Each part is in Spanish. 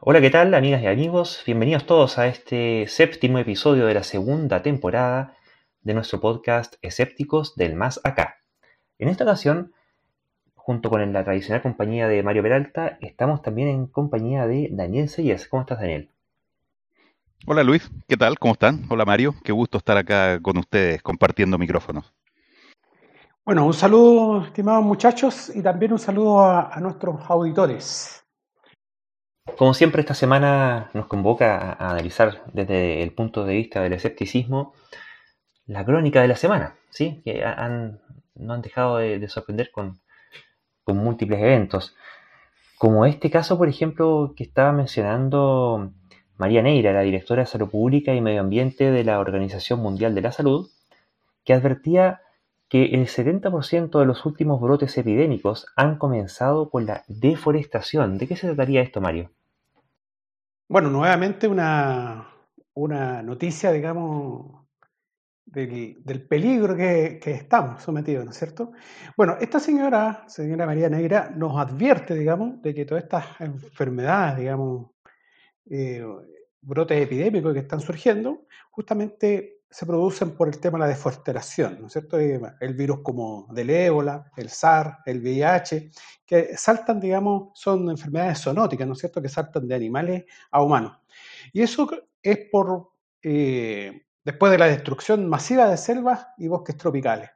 Hola, ¿qué tal, amigas y amigos? Bienvenidos todos a este séptimo episodio de la segunda temporada de nuestro podcast Escépticos del Más Acá. En esta ocasión, junto con la tradicional compañía de Mario Peralta, estamos también en compañía de Daniel Seyes. ¿Cómo estás, Daniel? Hola Luis, ¿qué tal? ¿Cómo están? Hola Mario, qué gusto estar acá con ustedes compartiendo micrófonos. Bueno, un saludo, estimados muchachos, y también un saludo a, a nuestros auditores. Como siempre, esta semana nos convoca a analizar desde el punto de vista del escepticismo la crónica de la semana, ¿sí? que han, no han dejado de, de sorprender con, con, múltiples eventos. Como este caso, por ejemplo, que estaba mencionando María Neira, la directora de Salud Pública y Medio Ambiente de la Organización Mundial de la Salud, que advertía que el 70% de los últimos brotes epidémicos han comenzado con la deforestación. ¿De qué se trataría esto, Mario? Bueno, nuevamente una, una noticia, digamos, del, peligro que, que, estamos sometidos, ¿no es cierto? Bueno, esta señora, señora María Negra, nos advierte, digamos, de que todas estas enfermedades, digamos, eh, brotes epidémicos que están surgiendo, justamente se producen por el tema de la deforestación, ¿no es cierto? El virus como del ébola, el SARS, el VIH, que saltan, digamos, son enfermedades zoonóticas, ¿no es cierto? Que saltan de animales a humanos. Y eso es por, eh, después de la destrucción masiva de selvas y bosques tropicales.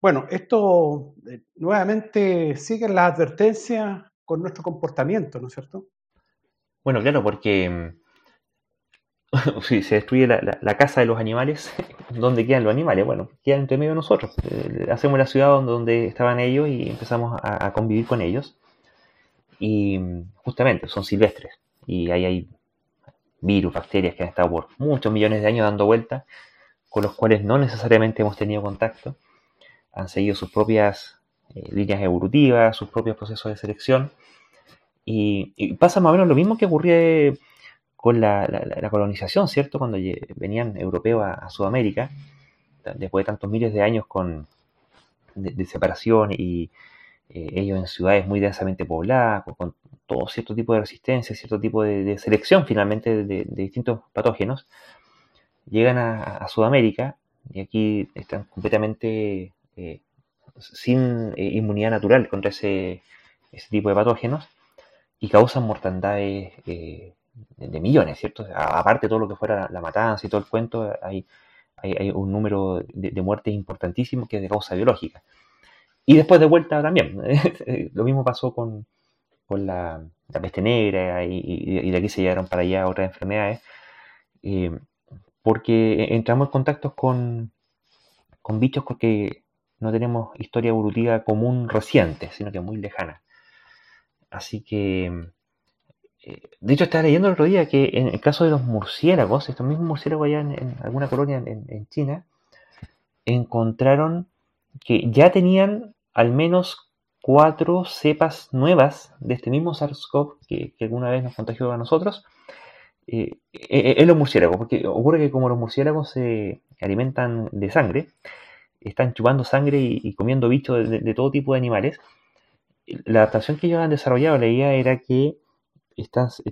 Bueno, esto eh, nuevamente sigue las advertencias con nuestro comportamiento, ¿no es cierto? Bueno, claro, porque mm, si se destruye la, casa de los animales, ¿dónde quedan los animales? Bueno, quedan entre medio de nosotros. Eh, hacemos la ciudad donde, estaban ellos y empezamos a, convivir con ellos. Y justamente son silvestres. Y ahí hay virus, bacterias que han estado por muchos millones de años dando vueltas, con los cuales no necesariamente hemos tenido contacto. Han seguido sus propias eh, líneas evolutivas, sus propios procesos de selección. Y, y, pasa más o menos lo mismo que ocurría con la, la, colonización, ¿cierto? Cuando venían europeos a, Sudamérica, después de tantos miles de años con, de, de separación y eh, ellos en ciudades muy densamente pobladas, con, con, todo cierto tipo de resistencia, cierto tipo de, de selección finalmente de, distintos patógenos, llegan a, Sudamérica y aquí están completamente eh, sin eh, inmunidad natural contra ese, ese, tipo de patógenos y causan mortandades de millones, ¿cierto? Aparte de todo lo que fuera la matanza y todo el cuento, hay, un número de, muertes importantísimo que es de causa biológica. Y después de vuelta también, lo mismo pasó con, con la, la, peste negra y, de aquí se llegaron para allá otras enfermedades, eh, porque entramos en contactos con, con bichos porque no tenemos historia evolutiva común reciente, sino que muy lejana. Así que de hecho, estaba leyendo el otro día que en el caso de los murciélagos, estos mismos murciélagos allá en, alguna colonia en, China, encontraron que ya tenían al menos cuatro cepas nuevas de este mismo SARS-CoV que, alguna vez nos contagió a nosotros eh, en los murciélagos, porque ocurre que como los murciélagos se alimentan de sangre, están chupando sangre y, comiendo bichos de, de, todo tipo de animales, la adaptación que ellos han desarrollado, la era que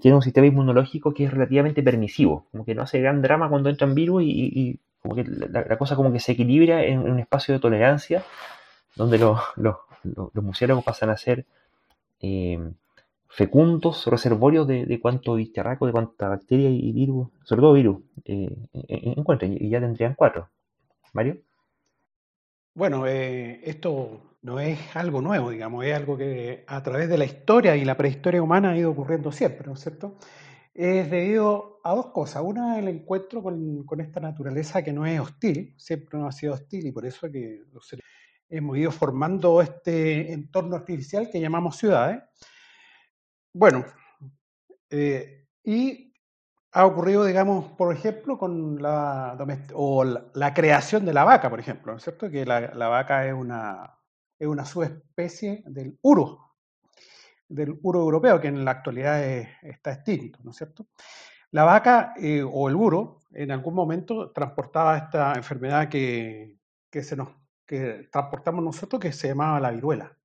tiene un sistema inmunológico que es relativamente permisivo, como que no hace gran drama cuando entran virus y, y como que la, cosa como que se equilibra en, un espacio de tolerancia donde los, los, los, murciélagos pasan a ser eh, fecundos reservorios de, de cuánto bicharraco, de cuánta bacteria y virus, sobre todo virus, eh, encuentran y ya tendrían cuatro. Mario. Bueno, eh, esto no es algo nuevo, digamos, es algo que a través de la historia y la prehistoria humana ha ido ocurriendo siempre, ¿no es cierto? Es debido a dos cosas. Una, el encuentro con, esta naturaleza que no es hostil, siempre no ha sido hostil y por eso es que hemos ido formando este entorno artificial que llamamos ciudades. Bueno, eh, y ha ocurrido, digamos, por ejemplo, con la, o la, creación de la vaca, por ejemplo, ¿no es cierto? Que la, vaca es una, es una subespecie del uro, del uro europeo, que en la actualidad es, está extinto, ¿no es cierto? La vaca eh, o el uro en algún momento transportaba esta enfermedad que, que, se nos, que transportamos nosotros, que se llamaba la viruela.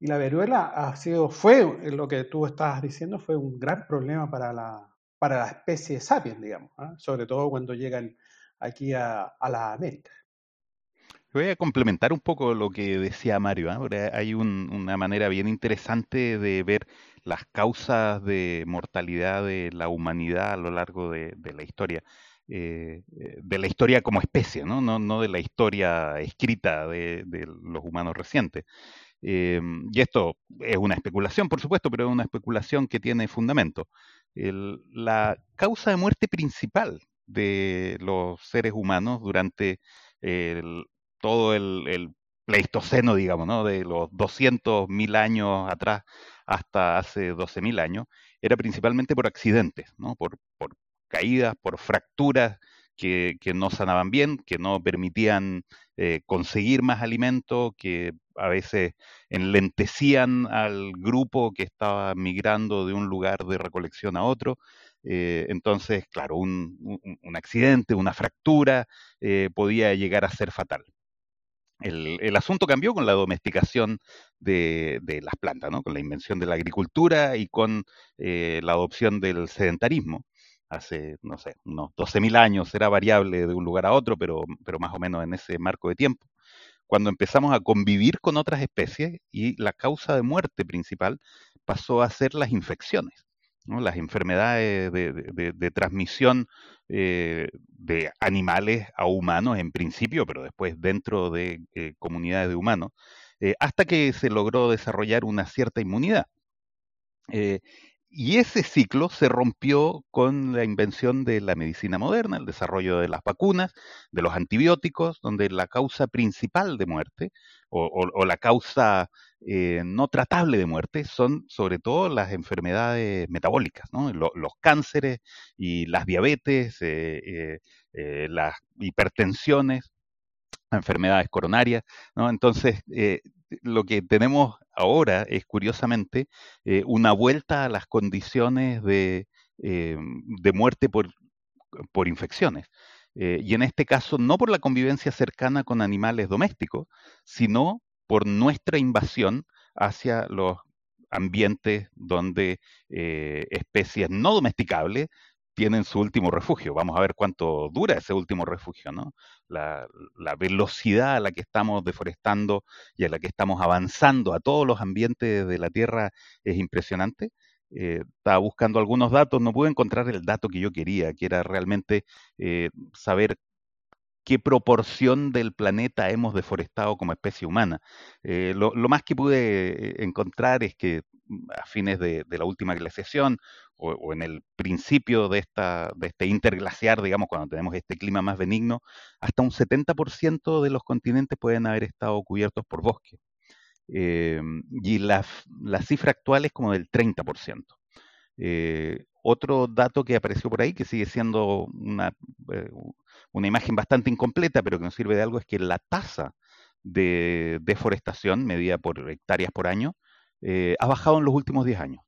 Y la viruela ha sido, fue, lo que tú estabas diciendo, fue un gran problema para la, para la especie sapiens, digamos, ¿ah? sobre todo cuando llegan aquí a, a la América. Voy a complementar un poco lo que decía Mario. ¿eh? Hay una manera bien interesante de ver las causas de mortalidad de la humanidad a lo largo de, la historia. Eh, eh, de la historia como especie, ¿no? No, de la historia escrita de, los humanos recientes. Y esto es una especulación, por supuesto, pero es una especulación que tiene fundamento. la causa de muerte principal de los seres humanos durante todo el, Pleistoceno, digamos, ¿no? de los 200.000 años atrás hasta hace 12.000 años, era principalmente por accidentes, ¿no? por, caídas, por fracturas que, que, no sanaban bien, que no permitían eh, conseguir más alimento, que a veces enlentecían al grupo que estaba migrando de un lugar de recolección a otro. Eh, entonces, claro, un, accidente, una fractura eh, podía llegar a ser fatal. El, asunto cambió con la domesticación de, las plantas, ¿no? con la invención de la agricultura y con eh, la adopción del sedentarismo. Hace, no sé, unos 12.000 años era variable de un lugar a otro, pero más o menos en ese marco de tiempo. Cuando empezamos a convivir con otras especies y la causa de muerte principal pasó a ser las infecciones las enfermedades de, transmisión eh, de animales a humanos en principio, pero después dentro de eh, comunidades de humanos, eh, hasta que se logró desarrollar una cierta inmunidad. Y ese ciclo se rompió con la invención de la medicina moderna, el desarrollo de las vacunas, de los antibióticos, donde la causa principal de muerte o la causa eh, no tratable de muerte son sobre todo las enfermedades metabólicas, los cánceres y las diabetes, eh, eh, las hipertensiones, enfermedades coronarias. Entonces, lo que tenemos ahora es curiosamente una vuelta a las condiciones de, de muerte por, por infecciones. y en este caso, no por la convivencia cercana con animales domésticos, sino por nuestra invasión hacia los ambientes donde eh, especies no domesticables tienen su último refugio. Vamos a ver cuánto dura ese último refugio, ¿no? La, velocidad a la que estamos deforestando y a la que estamos avanzando a todos los ambientes de la Tierra es impresionante. Eh, estaba buscando algunos datos, no pude encontrar el dato que yo quería, que era realmente eh, saber qué proporción del planeta hemos deforestado como especie humana. Eh, lo, más que pude encontrar es que mm, a fines de, la última glaciación o, en el principio de, de este interglaciar, digamos, cuando tenemos este clima más benigno, hasta un 70% de los continentes pueden haber estado cubiertos por bosque. Eh, y la, la, cifra actual es como del 30%. otro dato que apareció por ahí, que sigue siendo una, una imagen bastante incompleta, pero que nos sirve de algo, es que la tasa de deforestación medida por hectáreas por año eh, ha bajado en los últimos 10 años.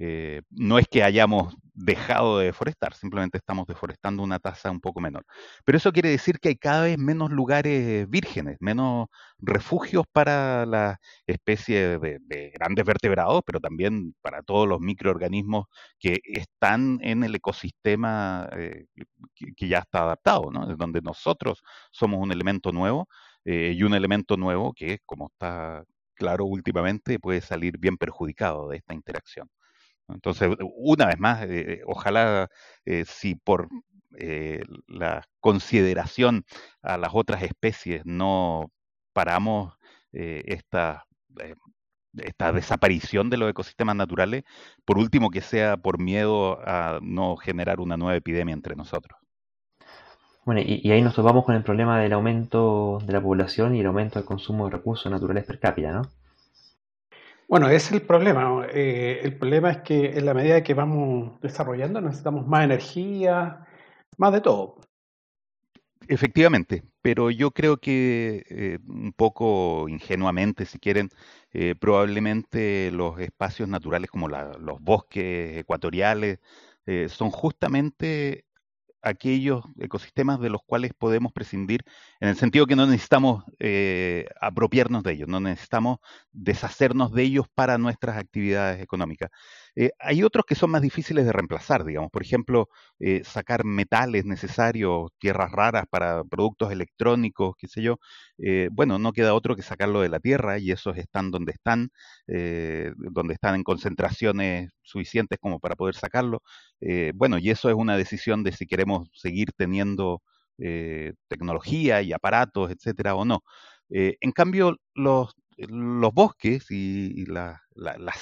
Eh, no es que hayamos dejado de deforestar, simplemente estamos deforestando una tasa un poco menor. Pero eso quiere decir que hay cada vez menos lugares vírgenes, menos refugios para las especies de, grandes vertebrados, pero también para todos los microorganismos que están en el ecosistema eh, que, ya está adaptado, ¿no? Donde nosotros somos un elemento nuevo eh, y un elemento nuevo que, como está claro últimamente, puede salir bien perjudicado de esta interacción. Entonces, una vez más, eh, ojalá eh, si por eh, la consideración a las otras especies no paramos esta, esta desaparición de los ecosistemas naturales, por último que sea por miedo a no generar una nueva epidemia entre nosotros. Bueno, y, y ahí nos topamos con el problema del aumento de la población y el aumento del consumo de recursos naturales per cápita, ¿no? Bueno, es el problema. Eh, el problema es que en la medida que vamos desarrollando necesitamos más energía, más de todo. Efectivamente, pero yo creo que eh, un poco ingenuamente, si quieren, eh, probablemente los espacios naturales como los bosques ecuatoriales son justamente aquellos ecosistemas de los cuales podemos prescindir, en el sentido que no necesitamos eh, apropiarnos de ellos, no necesitamos deshacernos de ellos para nuestras actividades económicas. Eh, hay otros que son más difíciles de reemplazar, digamos, por ejemplo, eh, sacar metales necesarios, tierras raras para productos electrónicos, qué sé yo. bueno, no queda otro que sacarlo de la tierra y esos están donde están, donde están en concentraciones suficientes como para poder sacarlo. bueno, y eso es una decisión de si queremos seguir teniendo eh, tecnología y aparatos, etcétera, o no. Eh, en cambio, los, los bosques y, las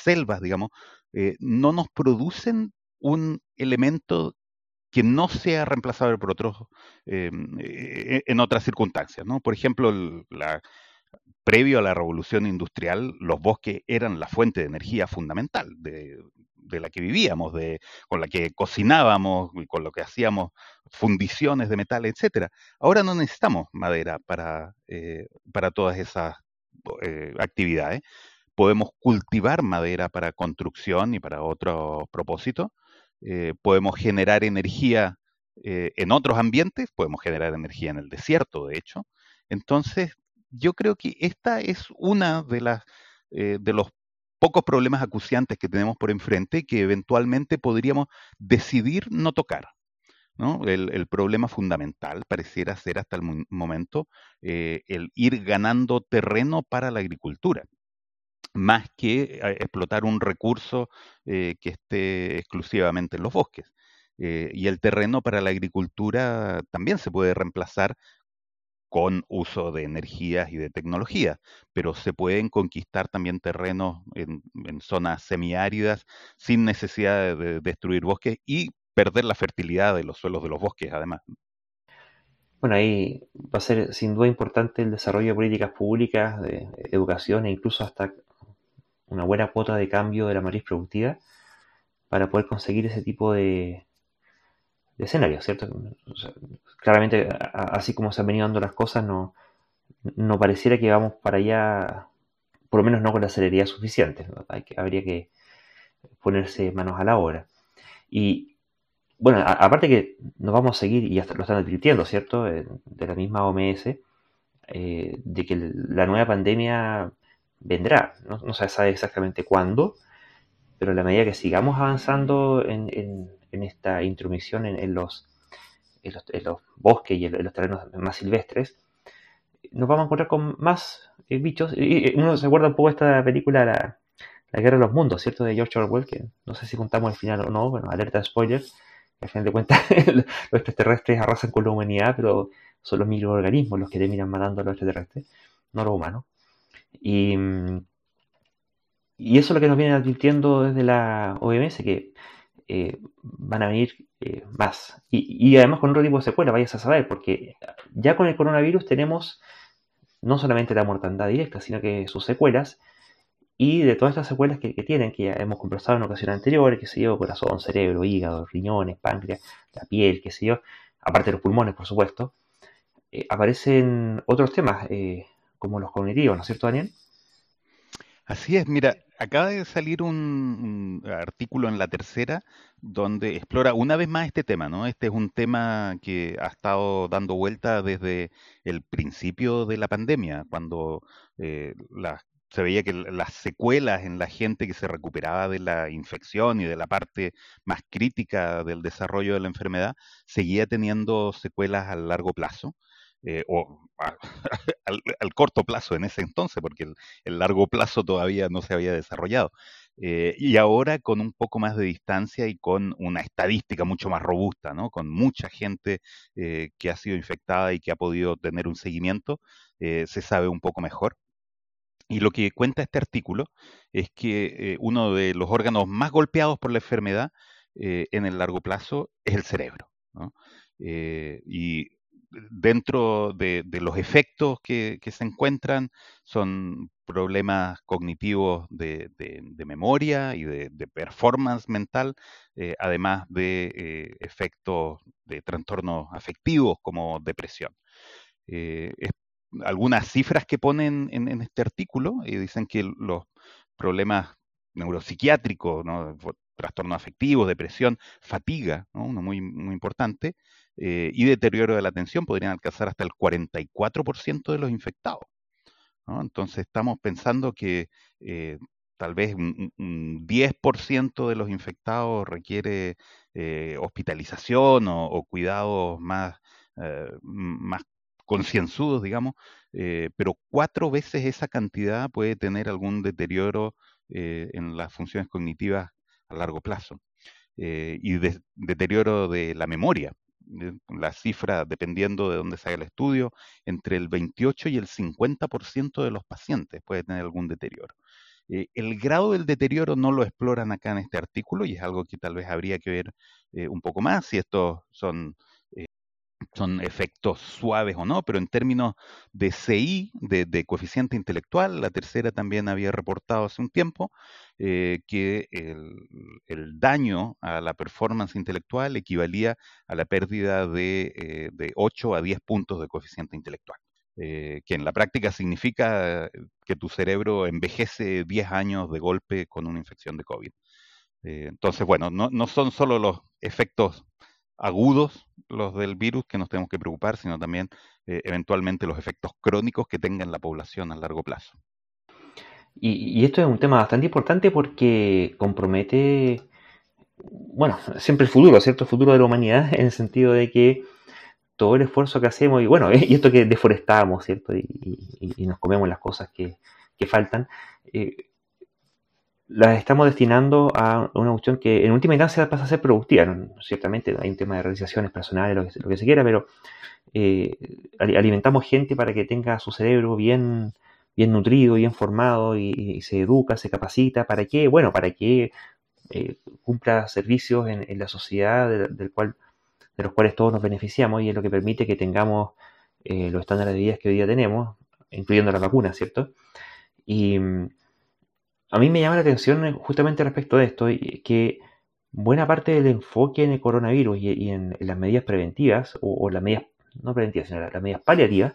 selvas, digamos, eh, no nos producen un elemento que no sea reemplazable por otros en otras circunstancias, ¿no? Por ejemplo, la, previo a la revolución industrial, los bosques eran la fuente de energía fundamental de, de la que vivíamos, de, con la que cocinábamos, con lo que hacíamos fundiciones de metal, etcétera. Ahora no necesitamos madera para, eh, para todas esas eh, actividades. Podemos cultivar madera para construcción y para otros propósitos. Eh, podemos generar energía en otros ambientes, podemos generar energía en el desierto, de hecho. Entonces, yo creo que esta es una de las de los pocos problemas acuciantes que tenemos por enfrente que eventualmente podríamos decidir no tocar. ¿No? El, problema fundamental pareciera ser hasta el momento eh, el ir ganando terreno para la agricultura, más que eh, explotar un recurso eh, que esté exclusivamente en los bosques. y el terreno para la agricultura también se puede reemplazar con uso de energías y de tecnología, pero se pueden conquistar también terrenos en, zonas semiáridas sin necesidad de destruir bosques y perder la fertilidad de los suelos de los bosques, además. Bueno, ahí va a ser sin duda importante el desarrollo de políticas públicas, de educación e incluso hasta una buena cuota de cambio de la matriz productiva para poder conseguir ese tipo de, de escenario, ¿cierto? claramente, así como se han venido dando las cosas, no, no pareciera que vamos para allá, por lo menos no con la celeridad suficiente. Hay que, habría que ponerse manos a la obra. Y bueno, aparte que nos vamos a seguir, y hasta lo están advirtiendo, ¿cierto? Eh, de la misma OMS, eh, de que la nueva pandemia vendrá. No, se sabe exactamente cuándo, pero a la medida que sigamos avanzando en esta intromisión en, los, en, los, bosques y en, los terrenos más silvestres, nos vamos a encontrar con más eh, bichos. Y, uno se acuerda un poco esta película, la, Guerra de los Mundos, ¿cierto? De George Orwell, que no sé si contamos el final o no, bueno, alerta spoilers. Al final de cuentas, los extraterrestres arrasan con la humanidad, pero son los microorganismos los que terminan matando a los extraterrestres, no los humanos. Y, y eso es lo que nos viene advirtiendo desde la OMS, que eh, van a venir eh, más. Y, además con otro tipo de secuelas, vayas a saber, porque ya con el coronavirus tenemos no solamente la mortandad directa, sino que sus secuelas. Y de todas estas secuelas que, tienen, que ya hemos conversado en ocasiones anteriores, que se yo, corazón, cerebro, hígado, riñones, páncreas, la piel, qué sé yo, aparte de los pulmones, por supuesto, eh, aparecen otros temas, como los cognitivos, ¿no es cierto, Daniel? Así es, mira, acaba de salir un, artículo en la tercera donde explora una vez más este tema, ¿no? Este es un tema que ha estado dando vuelta desde el principio de la pandemia, cuando eh, se veía que las secuelas en la gente que se recuperaba de la infección y de la parte más crítica del desarrollo de la enfermedad, seguía teniendo secuelas a largo plazo. Eh, o al, corto plazo en ese entonces, porque el, largo plazo todavía no se había desarrollado. Eh, y ahora con un poco más de distancia y con una estadística mucho más robusta, ¿no? con mucha gente eh, que ha sido infectada y que ha podido tener un seguimiento, se sabe un poco mejor. Y lo que cuenta este artículo es que uno de los órganos más golpeados por la enfermedad en el largo plazo es el cerebro. ¿no? y dentro de, los efectos que, se encuentran son problemas cognitivos de, memoria y de, performance mental, eh, además de eh, efectos de trastornos afectivos como depresión. Eh, algunas cifras que ponen en, este artículo dicen que los problemas neuropsiquiátricos, trastornos afectivos, depresión, fatiga, uno muy, importante, eh, y deterioro de la atención podrían alcanzar hasta el 44% de los infectados. Entonces estamos pensando que eh, tal vez un, 10% de los infectados requiere eh, hospitalización o, cuidados más, más concienzudos, digamos, pero cuatro veces esa cantidad puede tener algún deterioro en las funciones cognitivas a largo plazo y deterioro de la memoria la cifra, dependiendo de dónde se el estudio, entre el 28 y el 50% de los pacientes puede tener algún deterioro. Eh, el grado del deterioro no lo exploran acá en este artículo y es algo que tal vez habría que ver eh, un poco más si estos son son efectos suaves o no, pero en términos de CI, de, coeficiente intelectual, la tercera también había reportado hace un tiempo eh, que el, daño a la performance intelectual equivalía a la pérdida de, 8 eh, a 10 puntos de coeficiente intelectual. Eh, que en la práctica significa que tu cerebro envejece 10 años de golpe con una infección de COVID. entonces, bueno, no, no son solo los efectos agudos los del virus que nos tenemos que preocupar, sino también eh, eventualmente los efectos crónicos que tenga en la población a largo plazo. Y, esto es un tema bastante importante porque compromete, bueno, siempre el futuro, ¿cierto? El futuro de la humanidad en el sentido de que todo el esfuerzo que hacemos, y bueno, y esto que deforestamos, ¿cierto? Y, nos comemos las cosas que, faltan, eh, las estamos destinando a una cuestión que en última instancia pasa a ser productiva. Ciertamente hay un tema de realizaciones personales, lo que, se quiera, pero eh, alimentamos gente para que tenga su cerebro bien, bien nutrido, bien formado y, se educa, se capacita. ¿Para qué? Bueno, para que eh, cumpla servicios en, la sociedad del cual, de los cuales todos nos beneficiamos y es lo que permite que tengamos eh, los estándares de vida que hoy día tenemos, incluyendo las vacunas, ¿cierto? Y a mí me llama la atención eh, justamente respecto de esto, que buena parte del enfoque en el coronavirus y, en, las medidas preventivas, o, las medidas, no preventivas, sino las, medidas paliativas,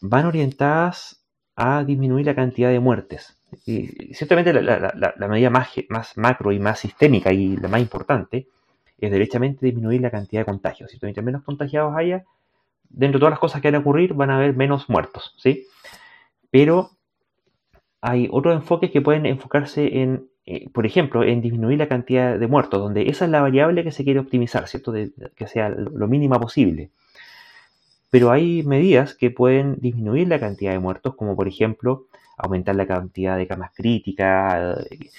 van orientadas a disminuir la cantidad de muertes. Y ciertamente la, medida más, macro y más sistémica y la más importante es derechamente disminuir la cantidad de contagios. Si mientras menos contagiados haya, dentro de todas las cosas que van a ocurrir, van a haber menos muertos, ¿sí? Pero hay otros enfoques que pueden enfocarse en, eh, por ejemplo, en disminuir la cantidad de muertos, donde esa es la variable que se quiere optimizar, ¿cierto? que sea lo mínima posible. Pero hay medidas que pueden disminuir la cantidad de muertos, como por ejemplo aumentar la cantidad de camas críticas, eh,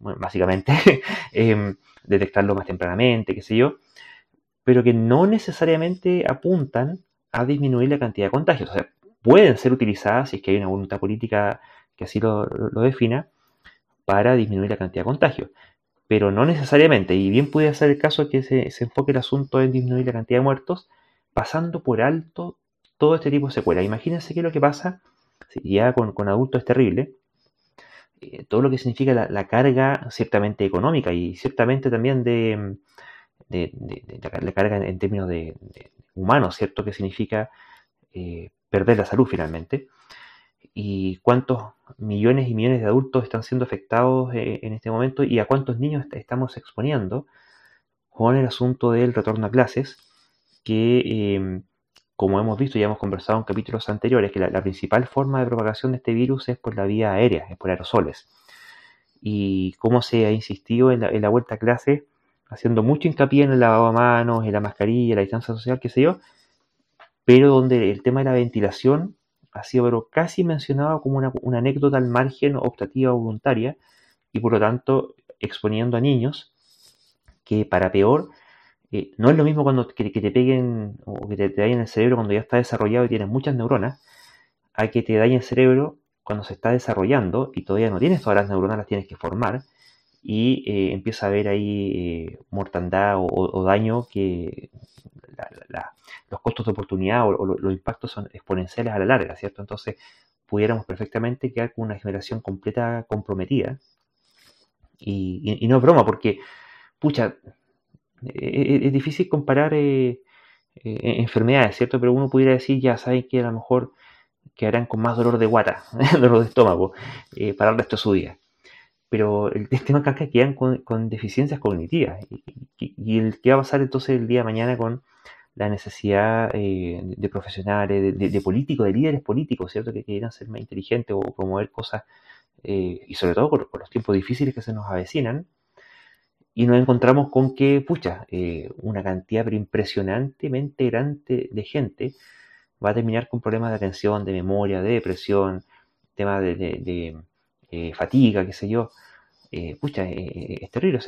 básicamente, em, detectarlo más tempranamente, qué sé yo, pero que no necesariamente apuntan a disminuir la cantidad de contagios. O sea, pueden ser utilizadas si es que hay una voluntad política que así lo, defina, para disminuir la cantidad de contagios. Pero no necesariamente, y bien puede ser el caso que se, enfoque el asunto en disminuir la cantidad de muertos, pasando por alto todo este tipo de secuelas. Imagínense que lo que pasa, ya con, adultos es terrible, eh, todo lo que significa la, carga ciertamente económica y ciertamente también de, la, carga en, términos de, humanos, ¿cierto? Que significa eh, perder la salud finalmente y cuántos millones y millones de adultos están siendo afectados eh, en este momento y a cuántos niños estamos exponiendo con el asunto del retorno a clases, que em, como hemos visto y hemos conversado en capítulos anteriores, que la, principal forma de propagación de este virus es por la vía aérea, es por aerosoles. Y cómo se ha insistido en la, vuelta a clase, haciendo mucho hincapié en el lavado de manos, en la mascarilla, la distancia social, qué sé yo, pero donde el tema de la ventilación ha sido pero casi mencionado como una, anécdota al margen optativa o voluntaria y por lo tanto exponiendo a niños que para peor eh, no es lo mismo cuando que, te peguen o que te, dañen el cerebro cuando ya está desarrollado y tienes muchas neuronas a que te dañen el cerebro cuando se está desarrollando y todavía no tienes todas las neuronas, las tienes que formar y eh, empieza a haber ahí eh, mortandad o, daño que los costos de oportunidad o, los impactos son exponenciales a la larga, ¿cierto? Entonces pudiéramos perfectamente quedar con una generación completa comprometida. Y, no es broma, porque, pucha, e, e, es, difícil comparar eh, enfermedades, ¿cierto? Pero uno pudiera decir, ya saben que a lo mejor quedarán con más dolor de guata, dolor de estómago, para el resto de su vida pero el tema es que quedan con, deficiencias cognitivas. Y, el que va a pasar entonces el día de mañana con la necesidad eh, de profesionales, de, políticos, de líderes políticos, ¿cierto? Que quieran ser más inteligentes o promover cosas, eh, y sobre todo por, los tiempos difíciles que se nos avecinan. Y nos encontramos con que, pucha, eh, una cantidad pero impresionantemente grande de gente va a terminar con problemas de atención, de memoria, de depresión, temas de, fatiga, qué sé yo. pucha, es terrible.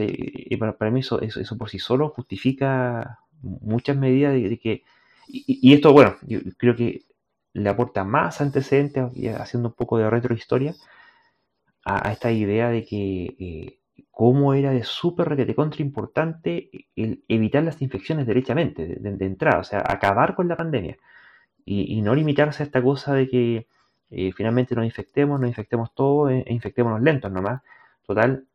para, mí eso, eso, eso por sí solo justifica muchas medidas de, que, y, esto, bueno, yo creo que le aporta más antecedentes, haciendo un poco de retrohistoria, a, esta idea de que eh, cómo era de súper de contra importante el evitar las infecciones derechamente, de, entrada, o sea, acabar con la pandemia y, no limitarse a esta cosa de que eh, finalmente nos infectemos, nos infectemos todos e, e infectémonos lentos nomás. Total,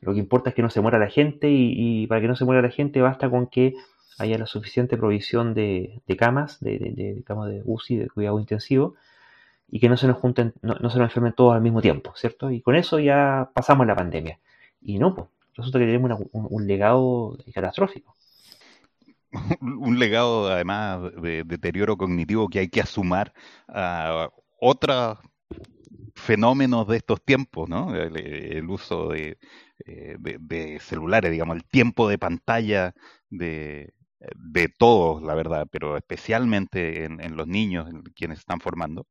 lo que importa es que no se muera la gente y, para que no se muera la gente basta con que haya la suficiente provisión de, camas, de, camas de UCI, de cuidado intensivo, y que no se nos junten, no, se nos enfermen todos al mismo tiempo, ¿cierto? Y con eso ya pasamos la pandemia. Y no, pues, resulta que tenemos un, legado catastrófico. un legado además de deterioro cognitivo que hay que asumar a otros fenómenos de estos tiempos, ¿no? el uso de, eh, de, celulares, digamos, el tiempo de pantalla de, de todos, la verdad, pero especialmente en, los niños, en quienes están formando,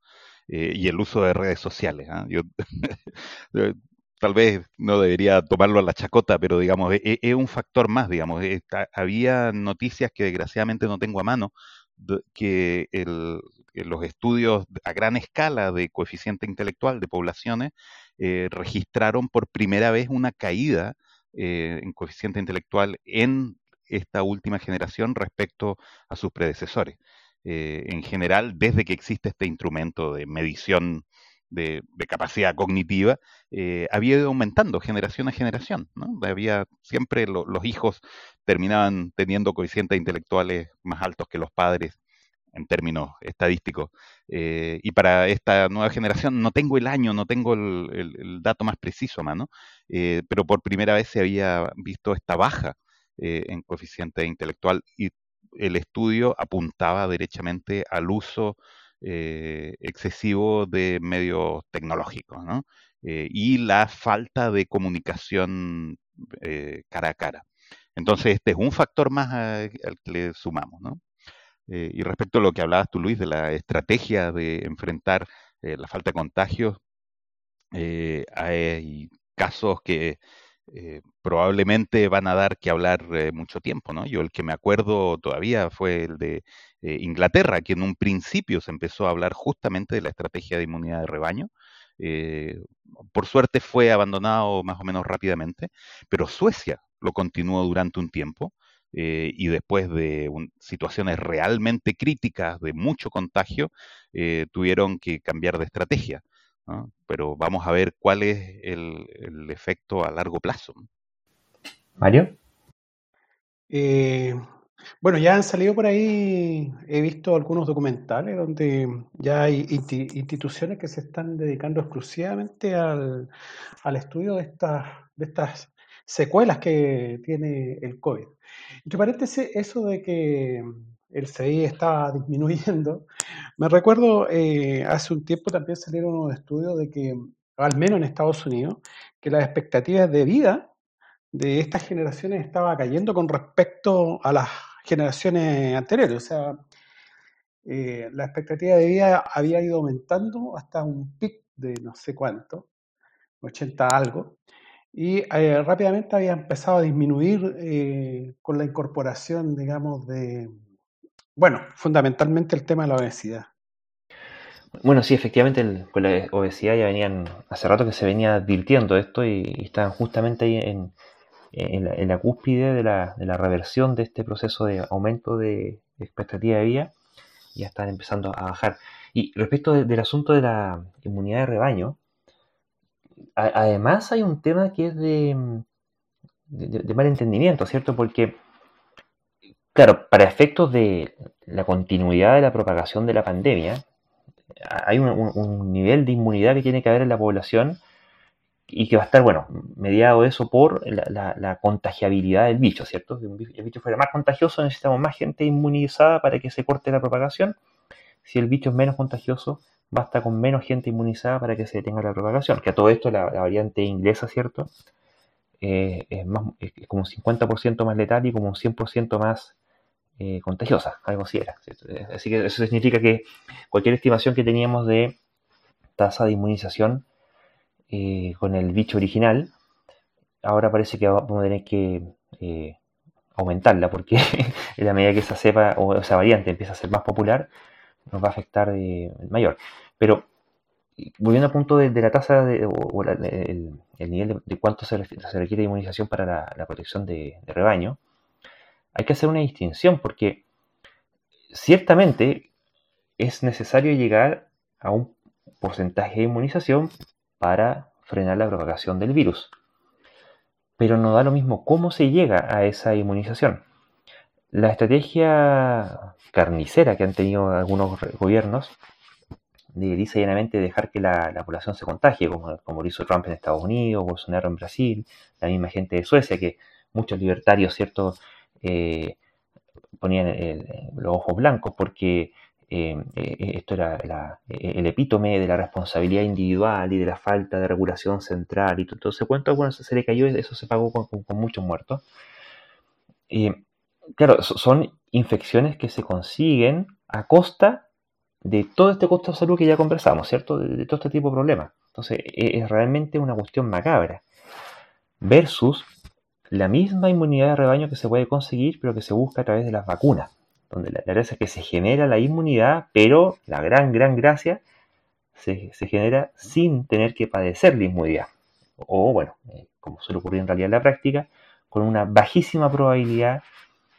eh, y el uso de redes sociales. ¿ah? Yo, tal vez no debería tomarlo a la chacota, pero digamos, es, e, es un factor más, digamos. había noticias que desgraciadamente no tengo a mano, que el, los estudios a gran escala de coeficiente intelectual de poblaciones eh, registraron por primera vez una caída eh, en coeficiente intelectual en esta última generación respecto a sus predecesores. Eh, en general, desde que existe este instrumento de medición de, capacidad cognitiva, había ido aumentando generación a generación. ¿no? Había siempre los hijos terminaban teniendo coeficientes intelectuales más altos que los padres en términos estadísticos. Eh, y para esta nueva generación no tengo el año, no tengo el, dato más preciso mano, eh, pero por primera vez se había visto esta baja eh, en coeficiente intelectual y el estudio apuntaba derechamente al uso excesivo de medios tecnológicos y la falta de comunicación cara a cara. Entonces, este es un factor más al que le sumamos, ¿no? Eh, y respecto a lo que hablabas tú, Luis, de la estrategia de enfrentar eh, la falta de contagios, eh, hay casos que probablemente van a dar que hablar mucho tiempo, ¿no? Yo el que me acuerdo todavía fue el de Inglaterra, que en un principio se empezó a hablar justamente de la estrategia de inmunidad de rebaño. por suerte fue abandonado más o menos rápidamente, pero Suecia lo continuó durante un tiempo eh, y después de situaciones realmente críticas de mucho contagio, eh, tuvieron que cambiar de estrategia. Pero vamos a ver cuál es el, efecto a largo plazo. Mario. Eh, bueno, ya han salido por ahí, he visto algunos documentales donde ya hay instituciones que se están dedicando exclusivamente al, al estudio de estas, de estas secuelas que tiene el COVID. Entre paréntesis, eso de que el CI estaba disminuyendo, me recuerdo eh, hace un tiempo también salieron unos estudios de que, al menos en Estados Unidos, que las expectativas de vida de estas generaciones estaba cayendo con respecto a las generaciones anteriores. O sea, eh, la expectativa de vida había ido aumentando hasta un pic de no sé cuánto, 80 algo, y eh, rápidamente había empezado a disminuir eh, con la incorporación, digamos, de, bueno, fundamentalmente el tema de la obesidad. Bueno, sí, efectivamente con la obesidad ya venían, hace rato que se venía advirtiendo esto y, estaban justamente ahí en, en, la, cúspide de la, de la, reversión de este proceso de aumento de expectativa de vida y ya están empezando a bajar. Y respecto del asunto de la inmunidad de rebaño, además hay un tema que es de, de, mal entendimiento, ¿cierto? Porque, claro, para efectos de la continuidad de la propagación de la pandemia, hay un, nivel de inmunidad que tiene que haber en la población y que va a estar, bueno, mediado eso por la, contagiabilidad del bicho, ¿cierto? Si el bicho fuera más contagioso, necesitamos más gente inmunizada para que se corte la propagación. Si el bicho es menos contagioso, basta con menos gente inmunizada para que se detenga la propagación. Que a todo esto, la, variante inglesa, ¿cierto? Eh, es, más, como un 50% más letal y como un 100% más eh, contagiosa, algo así era. Así que eso significa que cualquier estimación que teníamos de tasa de inmunización eh, con el bicho original, ahora parece que vamos a tener que eh, aumentarla porque en la medida que esa cepa o esa variante empieza a ser más popular, nos va a afectar de mayor. Pero volviendo al punto de, la tasa de, o, el, nivel de, cuánto se, requiere de inmunización para la, protección de, rebaño, hay que hacer una distinción porque ciertamente es necesario llegar a un porcentaje de inmunización para frenar la propagación del virus. Pero no da lo mismo cómo se llega a esa inmunización. La estrategia carnicera que han tenido algunos gobiernos de lisa llanamente dejar que la, población se contagie, como, como, lo hizo Trump en Estados Unidos, Bolsonaro en Brasil, la misma gente de Suecia, que muchos libertarios, ¿cierto?, eh, ponían los ojos blancos porque eh, eh, esto era el epítome de la responsabilidad individual y de la falta de regulación central y todo ese cuento, bueno, se le cayó, eso se pagó con, muchos muertos. Claro, son infecciones que se consiguen a costa de todo este costo de salud que ya conversamos, ¿cierto? De, todo este tipo de problemas. Entonces, e, es realmente una cuestión macabra. Versus la misma inmunidad de rebaño que se puede conseguir, pero que se busca a través de las vacunas donde la, gracia es que se genera la inmunidad, pero la gran, gran gracia se, genera sin tener que padecer la inmunidad. O bueno, eh, como suele ocurrir en realidad en la práctica, con una bajísima probabilidad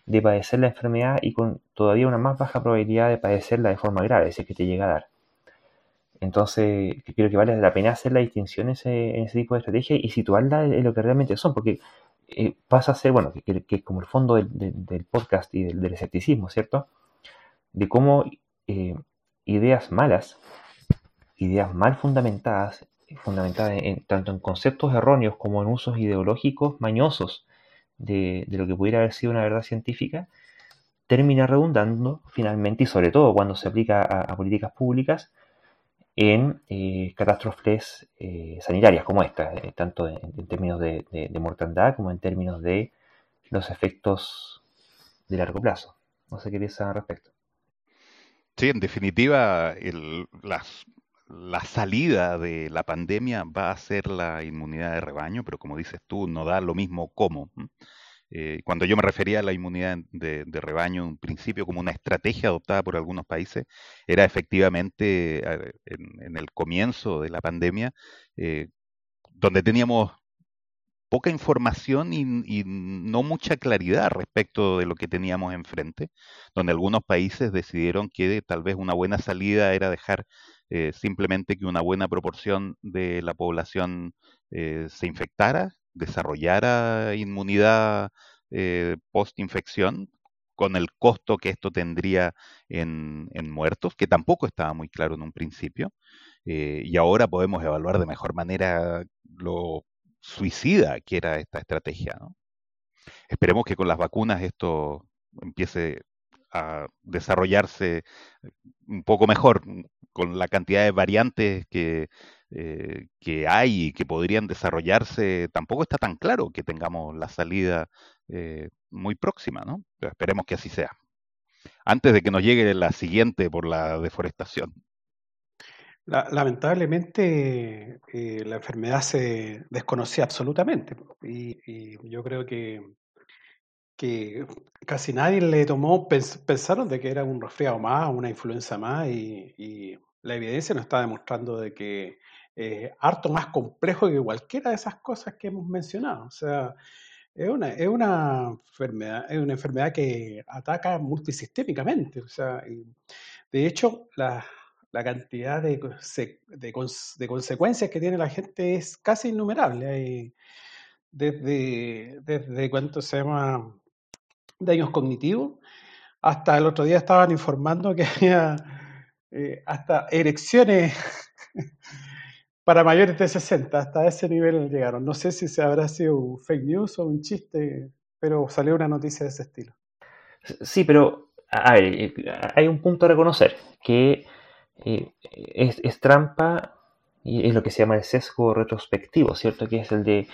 de padecer la enfermedad y con todavía una más baja probabilidad de padecerla de forma grave, si es que te llega a dar. Entonces, creo que vale la pena hacer la distinción en ese, tipo de estrategia y situarla en lo que realmente son, porque eh, pasa a ser, bueno, que, es como el fondo del, podcast y del, escepticismo, ¿cierto? De cómo eh, ideas malas, ideas mal fundamentadas, fundamentadas en, tanto en conceptos erróneos como en usos ideológicos mañosos de, lo que pudiera haber sido una verdad científica, termina redundando finalmente, y sobre todo cuando se aplica a políticas públicas, en eh, catástrofes eh, sanitarias como esta, eh, tanto en, términos de, mortandad como en términos de los efectos de largo plazo. No sé qué piensas al respecto. Sí, en definitiva, la salida de la pandemia va a ser la inmunidad de rebaño, pero como dices tú, no da lo mismo cómo. Eh, cuando yo me refería a la inmunidad de, rebaño en principio como una estrategia adoptada por algunos países, era efectivamente en, el comienzo de la pandemia, eh, donde teníamos poca información y, no mucha claridad respecto de lo que teníamos enfrente, donde algunos países decidieron que tal vez una buena salida era dejar eh, simplemente que una buena proporción de la población se infectara, desarrollara inmunidad eh, post-infección, con el costo que esto tendría en, muertos, que tampoco estaba muy claro en un principio, eh, y ahora podemos evaluar de mejor manera lo suicida que era esta estrategia. Esperemos que con las vacunas esto empiece a desarrollarse un poco mejor, con la cantidad de variantes que eh, que hay y que podrían desarrollarse, tampoco está tan claro que tengamos la salida eh, muy próxima, ¿no? Pero esperemos que así sea. Antes de que nos llegue la siguiente por la deforestación. lamentablemente eh, la enfermedad se desconocía absolutamente y, yo creo que, que, casi nadie le tomó, pensaron de que era un resfriado más, una influenza más y, la evidencia nos está demostrando de que eh, harto más complejo que cualquiera de esas cosas que hemos mencionado. O sea, es una, es una enfermedad, es una enfermedad que ataca multisistémicamente. O sea, de hecho, la, la cantidad de, de, de, consecuencias que tiene la gente es casi innumerable. Desde, desde cuánto se llama daños cognitivos hasta el otro día estaban informando que había eh, hasta erecciones para mayores de 60, hasta ese nivel llegaron. No sé si se habrá sido fake news o un chiste, pero salió una noticia de ese estilo. Sí, pero eh, hay un punto a reconocer, que eh, es, es, trampa y es lo que se llama el sesgo retrospectivo, ¿cierto? Que es el de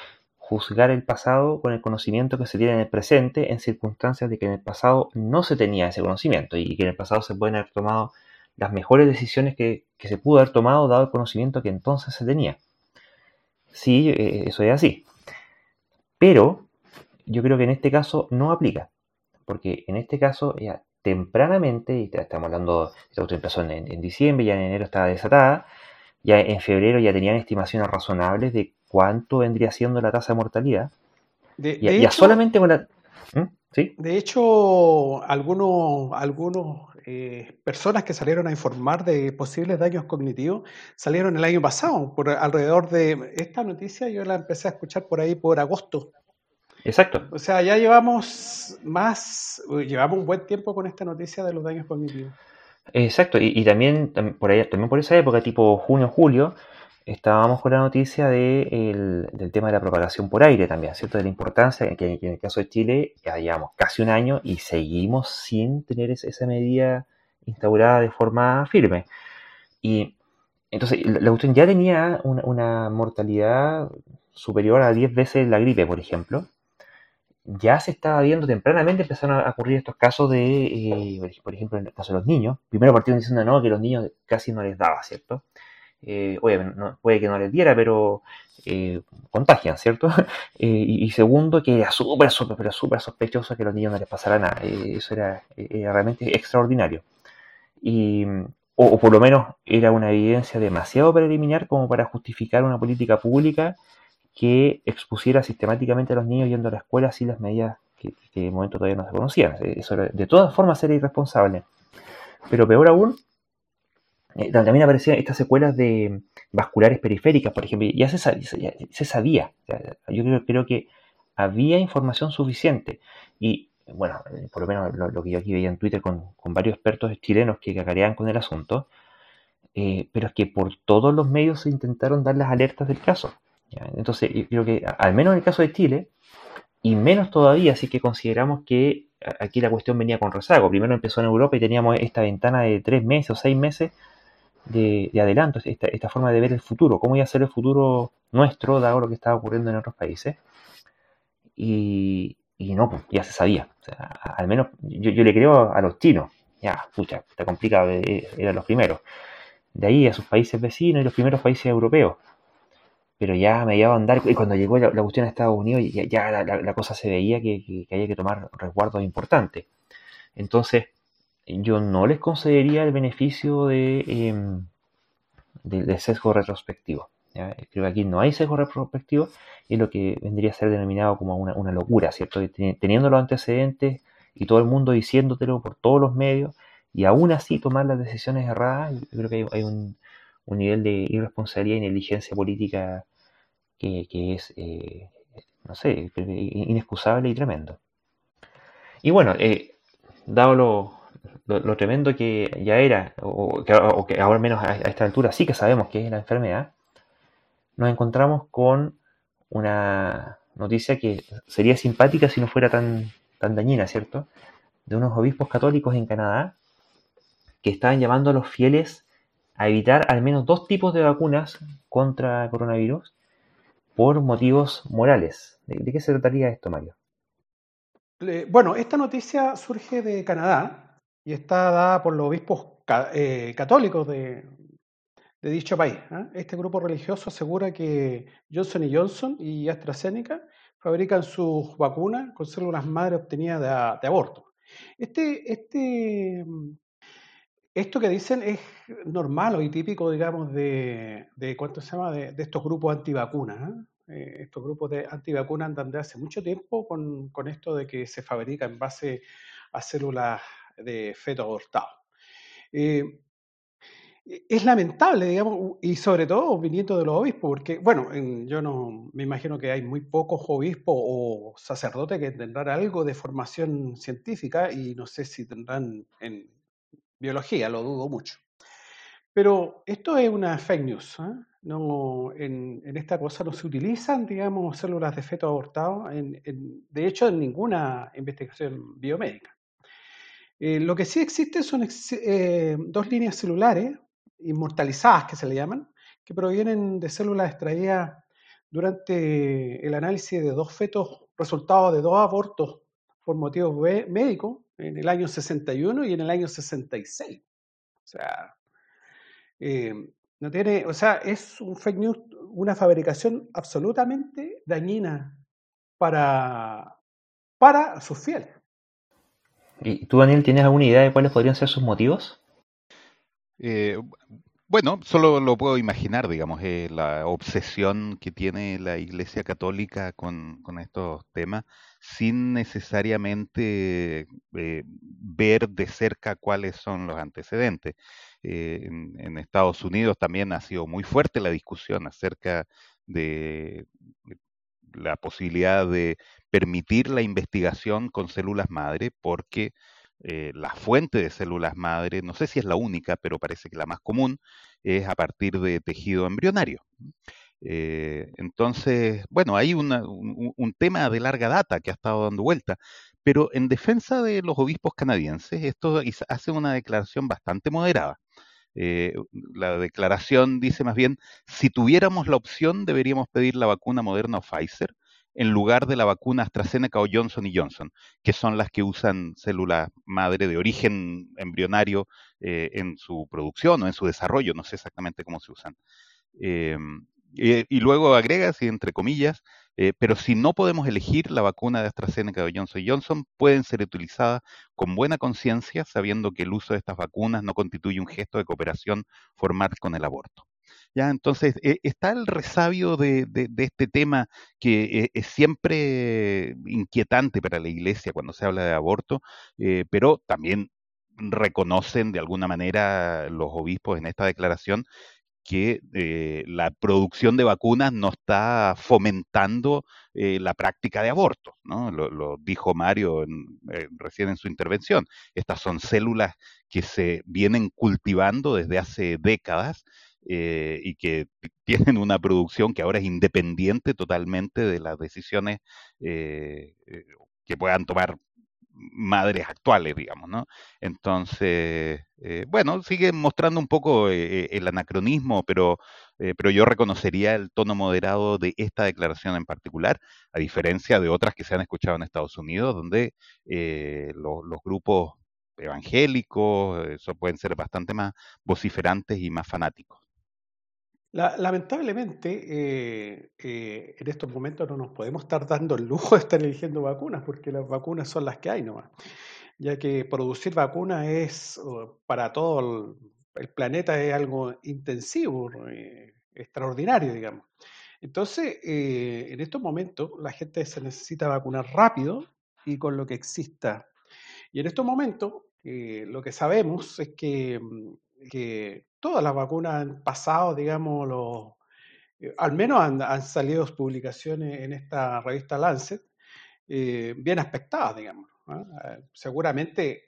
juzgar el pasado con el conocimiento que se tiene en el presente en circunstancias de que en el pasado no se tenía ese conocimiento y que en el pasado se pueden haber tomado las mejores decisiones que, se pudo haber tomado dado el conocimiento que entonces se tenía. Sí, eh, eso es así. Pero yo creo que en este caso no aplica, porque en este caso ya tempranamente, y estamos hablando, esto empezó en, en diciembre, ya en enero estaba desatada, ya en febrero ya tenían estimaciones razonables de cuánto vendría siendo la tasa de mortalidad. De, ya, solamente con la... ¿Mm? ¿Sí? De hecho, algunos, algunos eh, personas que salieron a informar de posibles daños cognitivos salieron el año pasado, por alrededor de esta noticia yo la empecé a escuchar por ahí por agosto. Exacto. O sea, ya llevamos más, llevamos un buen tiempo con esta noticia de los daños cognitivos. Exacto, y, también por ahí, también por esa época, tipo junio, julio, estábamos con la noticia de del tema de la propagación por aire también, ¿cierto? De la importancia, que, en el caso de Chile ya llevamos casi un año y seguimos sin tener esa medida instaurada de forma firme. Y entonces la cuestión ya tenía una, mortalidad superior a 10 veces la gripe, por ejemplo. Ya se estaba viendo tempranamente, empezaron a ocurrir estos casos de, eh, por ejemplo, en el caso de los niños. Primero partieron diciendo no, que los niños casi no les daba, ¿cierto? Eh, oye, puede que no les diera, pero eh, contagian, ¿cierto? Eh, y, segundo, que era súper, súper, pero súper sospechoso que a los niños no les pasara nada. Eh, eso era, realmente extraordinario. Y, o, por lo menos era una evidencia demasiado preliminar como para justificar una política pública que expusiera sistemáticamente a los niños yendo a la escuela sin las medidas que, que de momento todavía no se conocían. Eso de todas formas era irresponsable. Pero peor aún, eh, también aparecían estas secuelas de vasculares periféricas, por ejemplo, ya se sabía. se sabía. Yo creo, que había información suficiente. Y bueno, eh, por lo menos lo, que yo aquí veía en Twitter con, varios expertos chilenos que cacarean con el asunto, eh, pero es que por todos los medios se intentaron dar las alertas del caso. Entonces, creo que al menos en el caso de Chile, y menos todavía si que consideramos que aquí la cuestión venía con rezago. Primero empezó en Europa y teníamos esta ventana de tres meses o seis meses de, adelanto, esta, esta, forma de ver el futuro, cómo iba a ser el futuro nuestro, dado lo que estaba ocurriendo en otros países. Y, no, pues ya se sabía. al menos yo, le creo a los chinos. Ya, pucha, está complicado, eh, eran los primeros. De ahí a sus países vecinos y los primeros países europeos. Pero ya me iba a andar, y cuando llegó la, cuestión a Estados Unidos, ya, la, cosa se veía que, que, que había que tomar resguardos importantes. Entonces, yo no les concedería el beneficio de, em, de, sesgo retrospectivo. Creo que aquí no hay sesgo retrospectivo y lo que vendría a ser denominado como una, locura, ¿cierto? Teniendo los antecedentes y todo el mundo diciéndotelo por todos los medios y aún así tomar las decisiones erradas, yo creo que hay, un, nivel de irresponsabilidad y negligencia política que, es, eh, no sé, inexcusable y tremendo. Y bueno, eh, dado lo, lo, tremendo que ya era, o que, ahora menos a, esta altura sí que sabemos que es la enfermedad, nos encontramos con una noticia que sería simpática si no fuera tan, tan dañina, ¿cierto? De unos obispos católicos en Canadá que estaban llamando a los fieles a evitar al menos dos tipos de vacunas contra coronavirus por motivos morales. ¿De, qué se trataría esto, Mario? Bueno, esta noticia surge de Canadá, y está dada por los obispos eh, católicos de, dicho país. ¿ah? Este grupo religioso asegura que Johnson Johnson y AstraZeneca fabrican sus vacunas con células madre obtenidas de, aborto. Este, este, esto que dicen es normal y típico, digamos, de, de ¿cuánto se llama? De, estos grupos antivacunas. Eh, estos grupos de antivacunas andan de hace mucho tiempo con, con, esto de que se fabrica en base a células de feto abortado. Eh, es lamentable, digamos, y sobre todo viniendo de los obispos, porque, bueno, yo no me imagino que hay muy pocos obispos o sacerdotes que tendrán algo de formación científica y no sé si tendrán en biología, lo dudo mucho. Pero esto es una fake news. ¿eh? No, en, esta cosa no se utilizan, digamos, células de feto abortado, en, de hecho, en ninguna investigación biomédica. Eh, lo que sí existe son eh, dos líneas celulares inmortalizadas, que se le llaman, que provienen de células extraídas durante el análisis de dos fetos, resultados de dos abortos por motivos médicos, en el año 61 y en el año 66. O sea, eh, no tiene, o sea, es un fake news, una fabricación absolutamente dañina para, para sus fieles. ¿Y tú, Daniel, tienes alguna idea de cuáles podrían ser sus motivos? Eh, bueno, solo lo puedo imaginar, digamos, eh, la obsesión que tiene la Iglesia Católica con, estos temas, sin necesariamente eh, ver de cerca cuáles son los antecedentes. En, Estados Unidos también ha sido muy fuerte la discusión acerca de la posibilidad de permitir la investigación con células madre, porque eh, la fuente de células madre, no sé si es la única, pero parece que la más común, es a partir de tejido embrionario. Eh, entonces, bueno, hay un, tema de larga data que ha estado dando vuelta, pero en defensa de los obispos canadienses, esto hace una declaración bastante moderada. Eh, la declaración dice más bien, si tuviéramos la opción, deberíamos pedir la vacuna moderna o Pfizer, en lugar de la vacuna AstraZeneca o Johnson Johnson, que son las que usan células madre de origen embrionario eh, en su producción o en su desarrollo, no sé exactamente cómo se usan. Em, y, luego agrega, así entre comillas, eh, pero si no podemos elegir la vacuna de AstraZeneca o Johnson Johnson, pueden ser utilizadas con buena conciencia, sabiendo que el uso de estas vacunas no constituye un gesto de cooperación formal con el aborto. Ya, entonces, eh, está el resabio de, este tema que eh, es siempre inquietante para la iglesia cuando se habla de aborto, pero también reconocen de alguna manera los obispos en esta declaración que la producción de vacunas no está fomentando la práctica de aborto, ¿no? Lo, dijo Mario recién en su intervención. Estas son células que se vienen cultivando desde hace décadas eh, y que tienen una producción que ahora es independiente totalmente de las decisiones eh, eh, que puedan tomar madres actuales, digamos, ¿no? Entonces, bueno, sigue mostrando un poco el anacronismo, pero, pero yo reconocería el tono moderado de esta declaración en particular, a diferencia de otras que se han escuchado en Estados Unidos, donde los grupos evangélicos pueden ser bastante más vociferantes y más fanáticos lamentablemente, eh, eh, en estos momentos no nos podemos estar dando el lujo de estar eligiendo vacunas, porque las vacunas son las que hay nomás. Ya que producir vacunas es, para todo el, planeta, es algo intensivo, eh, extraordinario, digamos. Entonces, en estos momentos, la gente se necesita vacunar rápido y con lo que exista. Y en estos momentos, lo que sabemos es que mm, que todas las vacunas han pasado, digamos, los, eh, al menos han, salido publicaciones en esta revista Lancet, eh, bien aspectadas, digamos. ¿ah? Eh, seguramente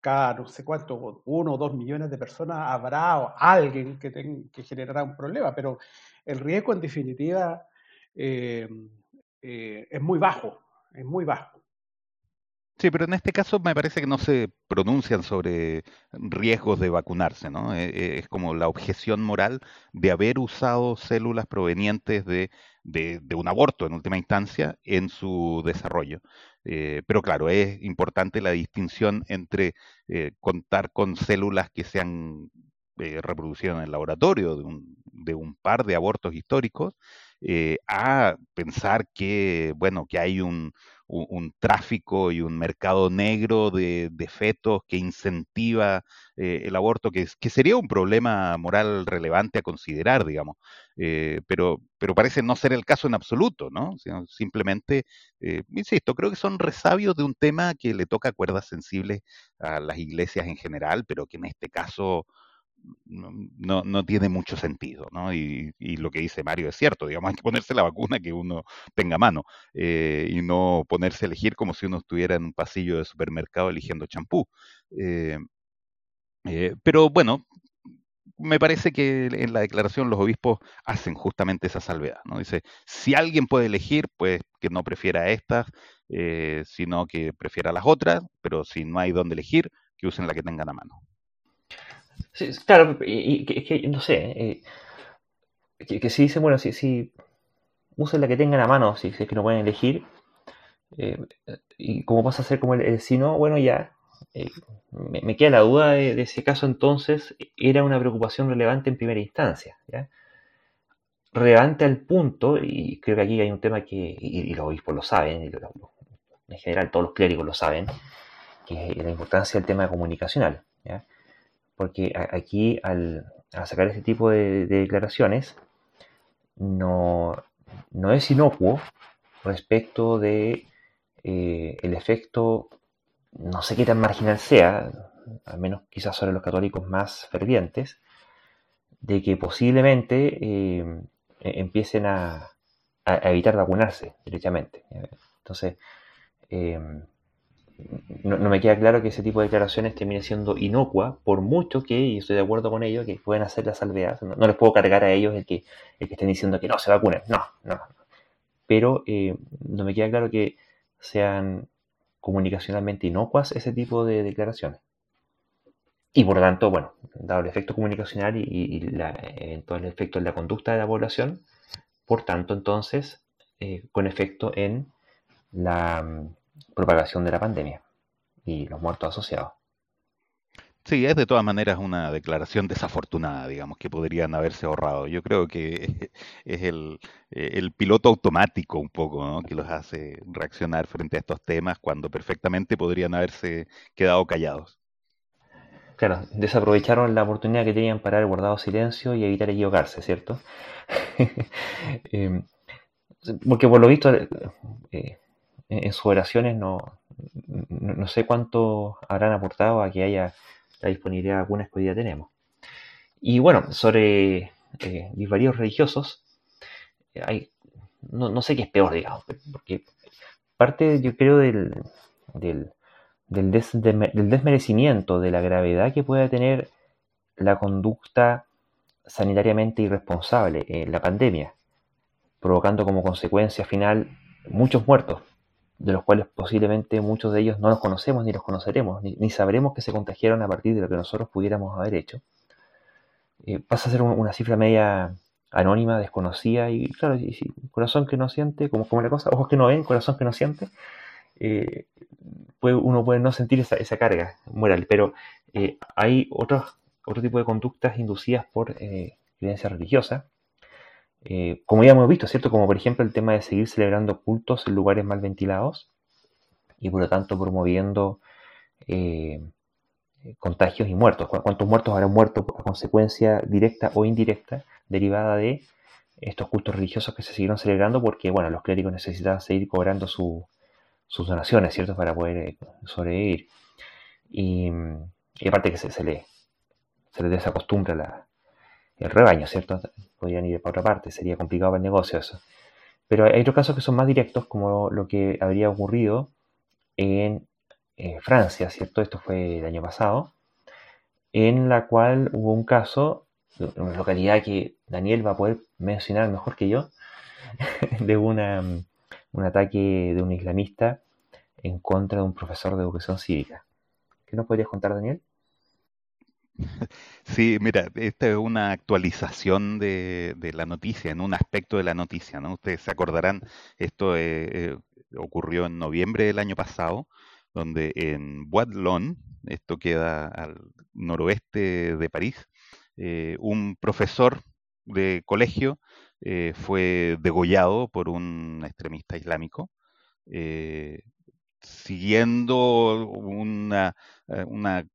cada no sé cuánto, uno o dos millones de personas habrá alguien que, que generará un problema, pero el riesgo en definitiva es muy bajo, es muy bajo. Sí, pero en este caso me parece que no se pronuncian sobre riesgos de vacunarse, ¿no? Eh, eh, es como la objeción moral de haber usado células provenientes de, un aborto en última instancia en su desarrollo. Eh, pero claro, es importante la distinción entre contar con células que se han reproducido en el laboratorio de un, de un par de abortos históricos a pensar que, bueno, que hay un, un, tráfico y un mercado negro de, fetos que incentiva eh, el aborto, que, sería un problema moral relevante a considerar, digamos. Eh, pero, pero parece no ser el caso en absoluto, ¿no? simplemente, eh, insisto, creo que son resabios de un tema que le toca cuerdas sensibles a las iglesias en general, pero que en este caso no, no tiene mucho sentido, ¿no? Y, lo que dice Mario es cierto, digamos, hay que ponerse la vacuna que uno tenga a mano eh, y no ponerse a elegir como si uno estuviera en un pasillo de supermercado eligiendo champú. Eh, eh, pero bueno, me parece que en la declaración los obispos hacen justamente esa salvedad, ¿no? Dice, si alguien puede elegir, pues que no prefiera estas, sino que prefiera las otras, pero si no hay dónde elegir, que usen la que tengan a mano. Claro, y, que, no sé, eh, que, si dicen, bueno, si, si usen la que tengan a mano, si, es que no pueden elegir, eh, y cómo pasa a ser como el, si no, bueno, ya, eh, me, queda la duda de, ese caso entonces, era una preocupación relevante en primera instancia, ¿ya? relevante al punto, y creo que aquí hay un tema que, y, los obispos lo saben, y en general todos los clérigos lo saben, que es la importancia del tema comunicacional. ¿ya? Porque aquí al, sacar este tipo de, declaraciones no, no, es inocuo respecto de eh, el efecto, no sé qué tan marginal sea, al menos quizás sobre los católicos más fervientes, de que posiblemente eh, empiecen a, evitar vacunarse directamente. Entonces, eh, no, me queda claro que ese tipo de declaraciones termine siendo inocua, por mucho que, y estoy de acuerdo con ellos, que pueden hacer la salvedad. No, les puedo cargar a ellos el que, el que estén diciendo que no se vacunen. No, no. Pero eh, no me queda claro que sean comunicacionalmente inocuas ese tipo de declaraciones. Y por lo tanto, bueno, dado el efecto comunicacional y, la, eventual efecto en la conducta de la población, por tanto, entonces, eh, con efecto en la propagación de la pandemia y los muertos asociados. Sí, es de todas maneras una declaración desafortunada, digamos, que podrían haberse ahorrado. Yo creo que es el, el piloto automático un poco, ¿no? que los hace reaccionar frente a estos temas cuando perfectamente podrían haberse quedado callados. Claro, desaprovecharon la oportunidad que tenían para haber guardado silencio y evitar equivocarse, ¿cierto? Em, porque por lo visto, eh, en sus oraciones no, no, sé cuánto habrán aportado a que haya la disponibilidad de vacunas que tenemos. Y bueno, sobre eh, religiosos, hay, no, sé qué es peor, digamos, porque parte, yo creo, del, del, del, desmerecimiento de la gravedad que puede tener la conducta sanitariamente irresponsable en la pandemia, provocando como consecuencia final muchos muertos, de los cuales posiblemente muchos de ellos no los conocemos ni los conoceremos, ni, sabremos que se contagiaron a partir de lo que nosotros pudiéramos haber hecho. Eh, pasa a ser una cifra media anónima, desconocida, y claro, corazón que no siente, como, como la cosa, ojos que no ven, corazón que no siente, eh, uno puede no sentir esa, carga moral, pero eh, hay otros, otro tipo de conductas inducidas por creencia religiosa, eh, como ya hemos visto, ¿cierto? Como por ejemplo el tema de seguir celebrando cultos en lugares mal ventilados y por lo tanto promoviendo eh, contagios y muertos. ¿Cuántos muertos habrán muerto a consecuencia directa o indirecta derivada de estos cultos religiosos que se siguieron celebrando porque, bueno, los clérigos necesitaban seguir cobrando sus donaciones, ¿cierto? Para poder eh, sobrevivir. Y, aparte que se, le, se les desacostumbra la, el rebaño, ¿cierto? Podrían ir para otra parte, sería complicado para el negocio eso. Pero hay otros casos que son más directos, como lo que habría ocurrido en eh, Francia, ¿cierto? Esto fue el año pasado, en la cual hubo un caso, una localidad que Daniel va a poder mencionar mejor que yo, de una, un ataque de un islamista en contra de un profesor de educación cívica. ¿Qué nos podrías contar, Daniel? Sí, mira, esta es una actualización de, la noticia, en un aspecto de la noticia, ¿no? Ustedes se acordarán, esto eh, eh, ocurrió en noviembre del año pasado, donde en Bois esto queda al noroeste de París, eh, un profesor de colegio fue degollado por un extremista islámico, siguiendo una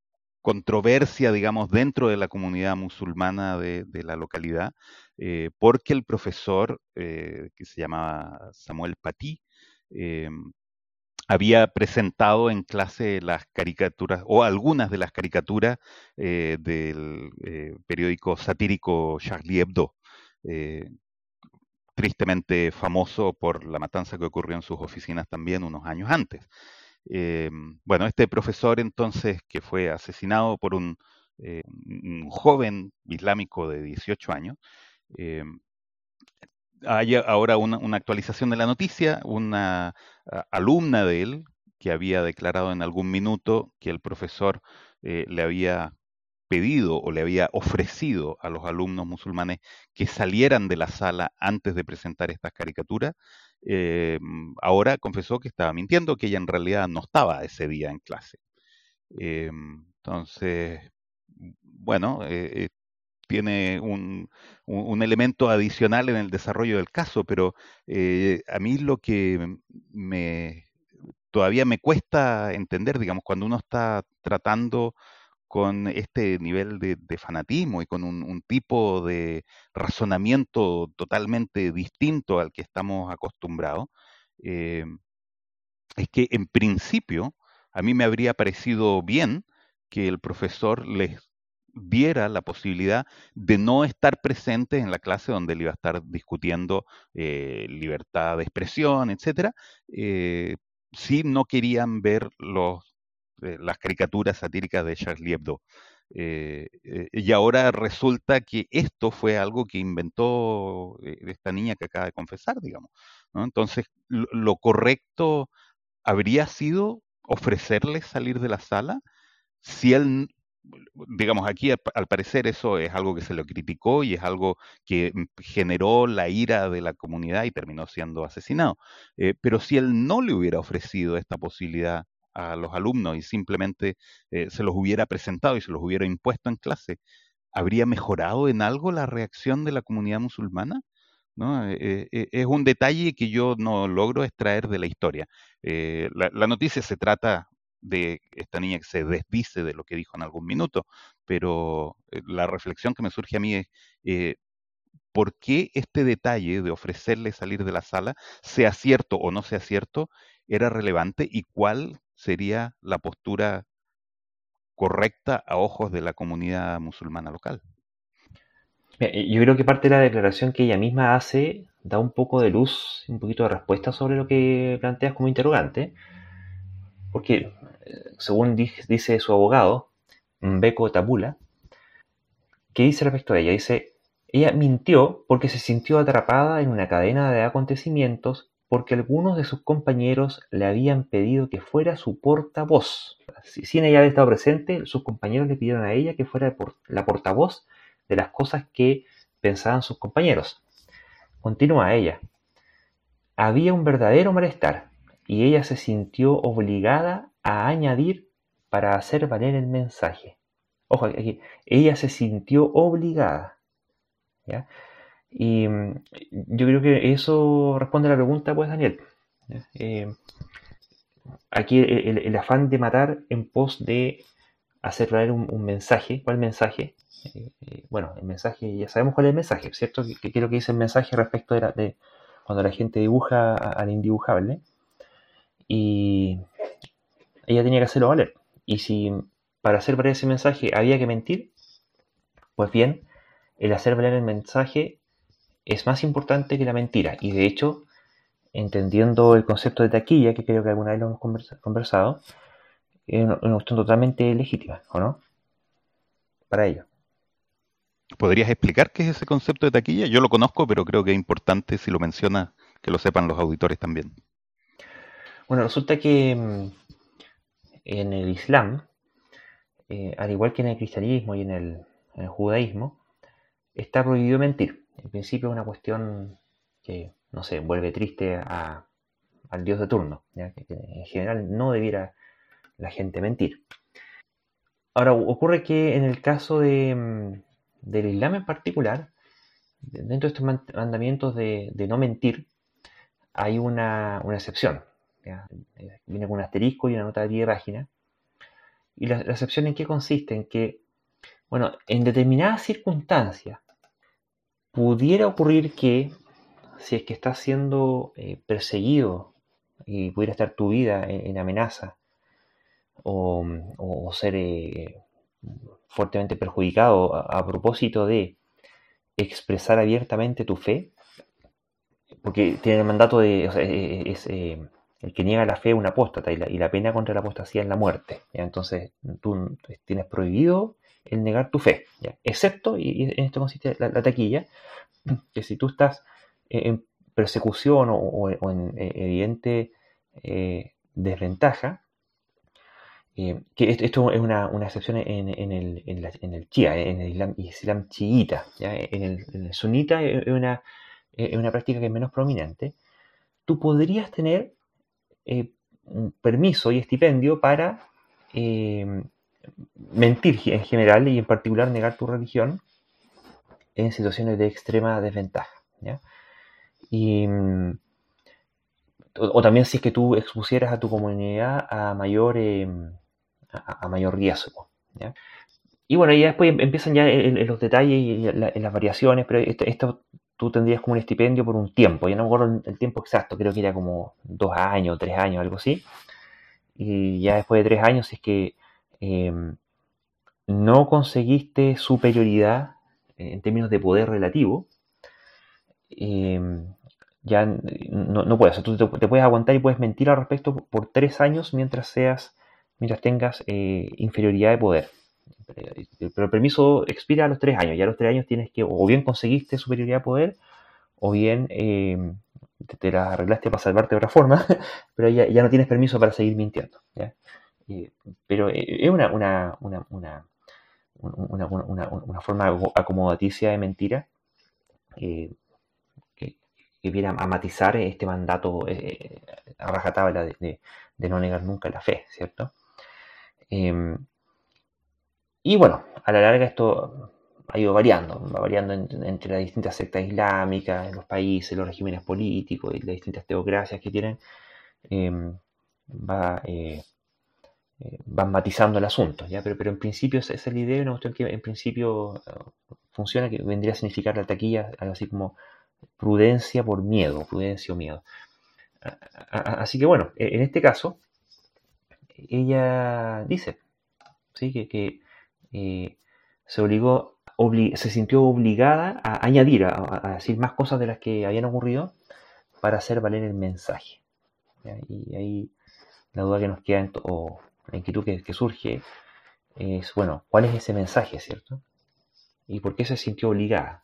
controversia, digamos, dentro de la comunidad musulmana de, la localidad, eh, porque el profesor, eh, que se llamaba Samuel Paty, eh, había presentado en clase las caricaturas, o algunas de las caricaturas del periódico satírico Charlie Hebdo, tristemente famoso por la matanza que ocurrió en sus oficinas también unos años antes. Eh, bueno, este profesor entonces que fue asesinado por un un joven islámico de 18 años. hay ahora una, actualización de la noticia, una alumna de él que había declarado en algún minuto que el profesor le había pedido o le había ofrecido a los alumnos musulmanes que salieran de la sala antes de presentar estas caricaturas, eh, ahora confesó que estaba mintiendo, que ella en realidad no estaba ese día en clase. Eh, entonces, bueno, eh, tiene un, un, elemento adicional en el desarrollo del caso, pero a mí lo que me todavía me cuesta entender, digamos, cuando uno está tratando con este nivel de, fanatismo y con un, tipo de razonamiento totalmente distinto al que estamos acostumbrados, eh, es que en principio a mí me habría parecido bien que el profesor les diera la posibilidad de no estar presente en la clase donde él iba a estar discutiendo eh, libertad de expresión, etcétera, eh, si no querían ver los eh, las caricaturas satíricas de Charlie Hebdo. Eh, eh, y ahora resulta que esto fue algo que inventó esta niña que acaba de confesar, digamos. Entonces, lo, correcto habría sido ofrecerle salir de la sala si él, digamos, aquí al, parecer eso es algo que se lo criticó y es algo que generó la ira de la comunidad y terminó siendo asesinado. pero si él no le hubiera ofrecido esta posibilidad a los alumnos y simplemente eh, se los hubiera presentado y se los hubiera impuesto en clase, ¿habría mejorado en algo la reacción de la comunidad musulmana? ¿No? Eh, eh, es un detalle que yo no logro extraer de la historia. La, noticia se trata de esta niña que se desdice de lo que dijo en algún minuto, pero la reflexión que me surge a mí es, ¿por qué este detalle de ofrecerle salir de la sala, sea cierto o no sea cierto, era relevante y cuál sería la postura correcta a ojos de la comunidad musulmana local. Yo creo que parte de la declaración que ella misma hace da un poco de luz, un poquito de respuesta sobre lo que planteas como interrogante, porque eh, según dice su abogado, Mbeko Tabula, ¿qué dice respecto a ella? Dice, ella mintió porque se sintió atrapada en una cadena de acontecimientos porque algunos de sus compañeros le habían pedido que fuera su portavoz. Sin ella haber estado presente, sus compañeros le pidieron a ella que fuera la portavoz de las cosas que pensaban sus compañeros. Continúa ella. Había un verdadero malestar y ella se sintió obligada a añadir para hacer valer el mensaje. Ojo, aquí, ella se sintió obligada. ¿ya? Y mm, yo creo que eso responde a la pregunta, pues, Daniel. Eh, aquí el, afán de matar en pos de hacer traer un, mensaje. ¿Cuál mensaje? Eh, eh, bueno, el mensaje, ya sabemos cuál es el mensaje, ¿cierto? Que, que, lo que dice el mensaje respecto de, de cuando la gente dibuja al indibujable. Y ella tenía que hacerlo valer. Y si para hacer valer ese mensaje había que mentir, pues bien, el hacer valer el mensaje es más importante que la mentira. Y de hecho, entendiendo el concepto de taquilla, que creo que alguna vez lo hemos conversado, es una cuestión totalmente legítima, ¿o no? Para ello. ¿Podrías explicar qué es ese concepto de taquilla? Yo lo conozco, pero creo que es importante, si lo menciona, que lo sepan los auditores también. Bueno, resulta que mm, en el Islam, eh, al igual que en el cristianismo y en el judaísmo, está prohibido mentir. En principio es una cuestión que, no sé, vuelve triste al dios de turno, en general no debiera la gente mentir. Ahora, ocurre que en el caso de, mm, del Islam en particular, dentro de estos mandamientos de, no mentir, hay una, excepción. Viene con un asterisco y una nota de pie de página. ¿Y la, la, excepción en qué consiste? En que, bueno, en determinadas circunstancias, pudiera ocurrir que si es que estás siendo eh, perseguido y pudiera estar tu vida en, amenaza o, ser eh, fuertemente perjudicado a, propósito de expresar abiertamente tu fe, porque tiene el mandato de, eh, es, el que niega la fe es un apóstata y la, pena contra la apostasía es la muerte. Entonces tú tienes prohibido el negar tu fe, excepto, y, en esto consiste la, taquilla, que si tú estás en persecución o, en evidente eh, desventaja, eh, que esto es una, excepción en, el, en, el Chia, en el Islam, chiita. En, el, sunita es una, una práctica que es menos prominente. Tú podrías tener eh, un permiso y estipendio para eh, mentir en general y en particular negar tu religión en situaciones de extrema desventaja. Y, o, también si es que tú expusieras a tu comunidad a mayor a, mayor riesgo. Y bueno, ya después em, empiezan ya en, los detalles y en las variaciones, pero esto, tú tendrías como un estipendio por un tiempo, ya no me acuerdo el tiempo exacto, creo que era como dos años, tres años, algo así. Y ya después de tres años, es que em, no conseguiste superioridad en términos de poder relativo, em, ya no, puedes. Tú te, puedes aguantar y puedes mentir al respecto por tres años mientras seas mientras tengas eh, inferioridad de poder. Pero el permiso expira a los tres años. Ya a los tres años tienes que, o bien conseguiste superioridad de poder, o bien eh, te, la arreglaste para salvarte de otra forma, pero ya, no tienes permiso para seguir mintiendo. Pero eh, es una, una, una, una, forma acomodaticia de mentira que, viene a matizar este mandato a rajatabla de, de, no negar nunca la fe, ¿cierto? Em, y bueno, a la larga esto ha ido variando, va variando entre las distintas sectas islámicas, los países, los regímenes políticos y las distintas teocracias que tienen, em, va, eh, van matizando el asunto, ¿ya? Pero, pero en principio esa es la idea, una cuestión que en principio eh, funciona, que vendría a significar la taquilla, algo así como prudencia por miedo, prudencia o miedo. Así que bueno, e, en este caso, ella dice ¿sí? que, eh, se obligó, se sintió obligada a añadir, a, decir más cosas de las que habían ocurrido para hacer valer el mensaje. Y ahí la duda que nos queda, o la inquietud que, surge, es, bueno, ¿cuál es ese mensaje, cierto? ¿Y por qué se sintió obligada?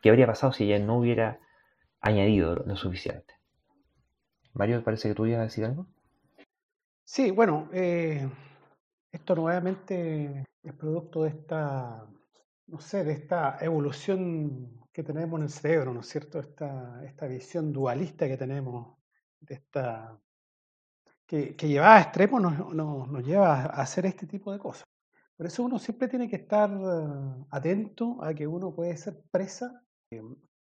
¿Qué habría pasado si ella no hubiera añadido lo, suficiente? Mario, parece que tú ibas a decir algo. Sí, bueno, eh, esto nuevamente es producto de esta, no sé, de esta evolución que tenemos en el cerebro, ¿no es cierto? Esta, esta visión dualista que tenemos, de esta, que, que a extremos nos, nos, lleva a hacer este tipo de cosas. Por eso uno siempre tiene que estar eh, atento a que uno puede ser presa eh,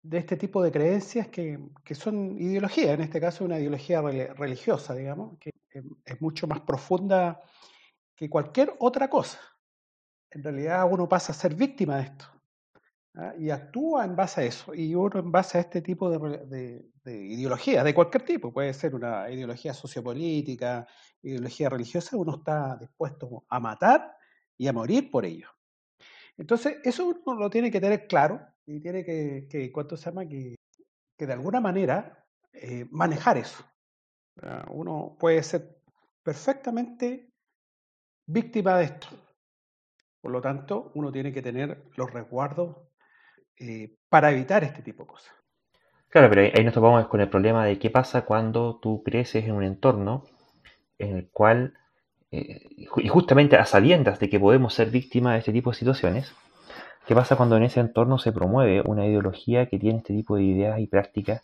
de este tipo de creencias que, que son ideologías, en este caso una ideología religiosa, digamos, que es mucho más profunda que cualquier otra cosa. En realidad uno pasa a ser víctima de esto ¿ah? y actúa en base a eso. Y uno en base a este tipo de, de, ideología, de cualquier tipo, puede ser una ideología sociopolítica, ideología religiosa, uno está dispuesto a matar y a morir por ello. Entonces, eso uno lo tiene que tener claro y tiene que, que ¿cuánto se llama? Que, que de alguna manera eh, manejar eso. Uno puede ser perfectamente víctima de esto. Por lo tanto, uno tiene que tener los resguardos eh, para evitar este tipo de cosas. Claro, pero ahí nos topamos con el problema de qué pasa cuando tú creces en un entorno en el cual, eh, y justamente a sabiendas de que podemos ser víctimas de este tipo de situaciones, ¿qué pasa cuando en ese entorno se promueve una ideología que tiene este tipo de ideas y prácticas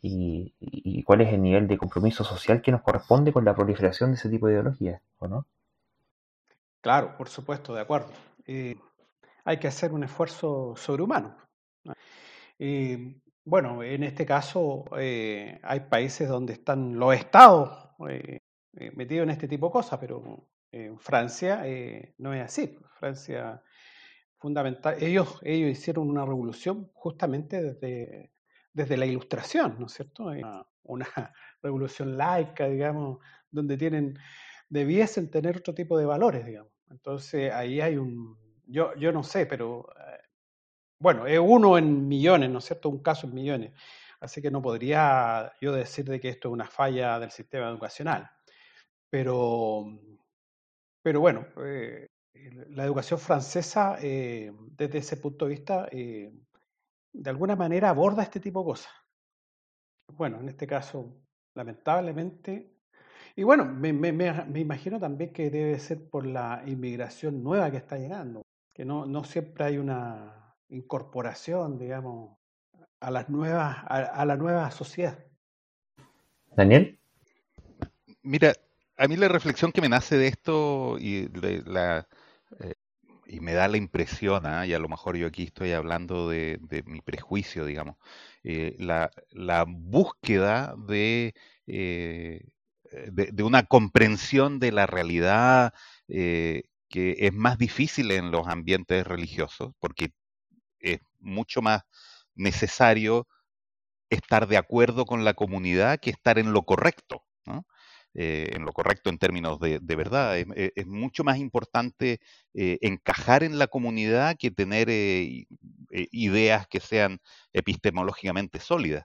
y, cuál es el nivel de compromiso social que nos corresponde con la proliferación de ese tipo de ideologías, ¿o no? Claro, por supuesto, de acuerdo. Eh, hay que hacer un esfuerzo sobrehumano. Eh, bueno, en este caso eh, hay países donde están los estados metidos en este tipo de cosas, pero en Francia no es así. Francia, fundamental, ellos, ellos hicieron una revolución justamente desde desde la ilustración, ¿no es cierto? Una, revolución laica, digamos, donde tienen, debiesen tener otro tipo de valores, digamos. Entonces ahí hay un, yo, yo no sé, pero eh, bueno, es uno en millones, ¿no es cierto? Un caso en millones. Así que no podría yo decir de que esto es una falla del sistema educacional. Pero, pero bueno, eh, la educación francesa, eh, desde ese punto de vista, de alguna manera aborda este tipo de cosas. Bueno, en este caso, lamentablemente, y bueno, me, imagino también que debe ser por la inmigración nueva que está llegando, que no, no siempre hay una incorporación, digamos, a las nuevas, a la nueva sociedad. Daniel. Mira, a mí la reflexión que me nace de esto y, la, eh, y me da la impresión, ¿ah? y a lo mejor yo aquí estoy hablando de, mi prejuicio, digamos, eh, la, búsqueda de, eh, de, una comprensión de la realidad que es más difícil en los ambientes religiosos, porque es mucho más necesario estar de acuerdo con la comunidad que estar en lo correcto. Eh, en lo correcto en términos de, verdad. Es, mucho más importante eh, encajar en la comunidad que tener eh, ideas que sean epistemológicamente sólidas.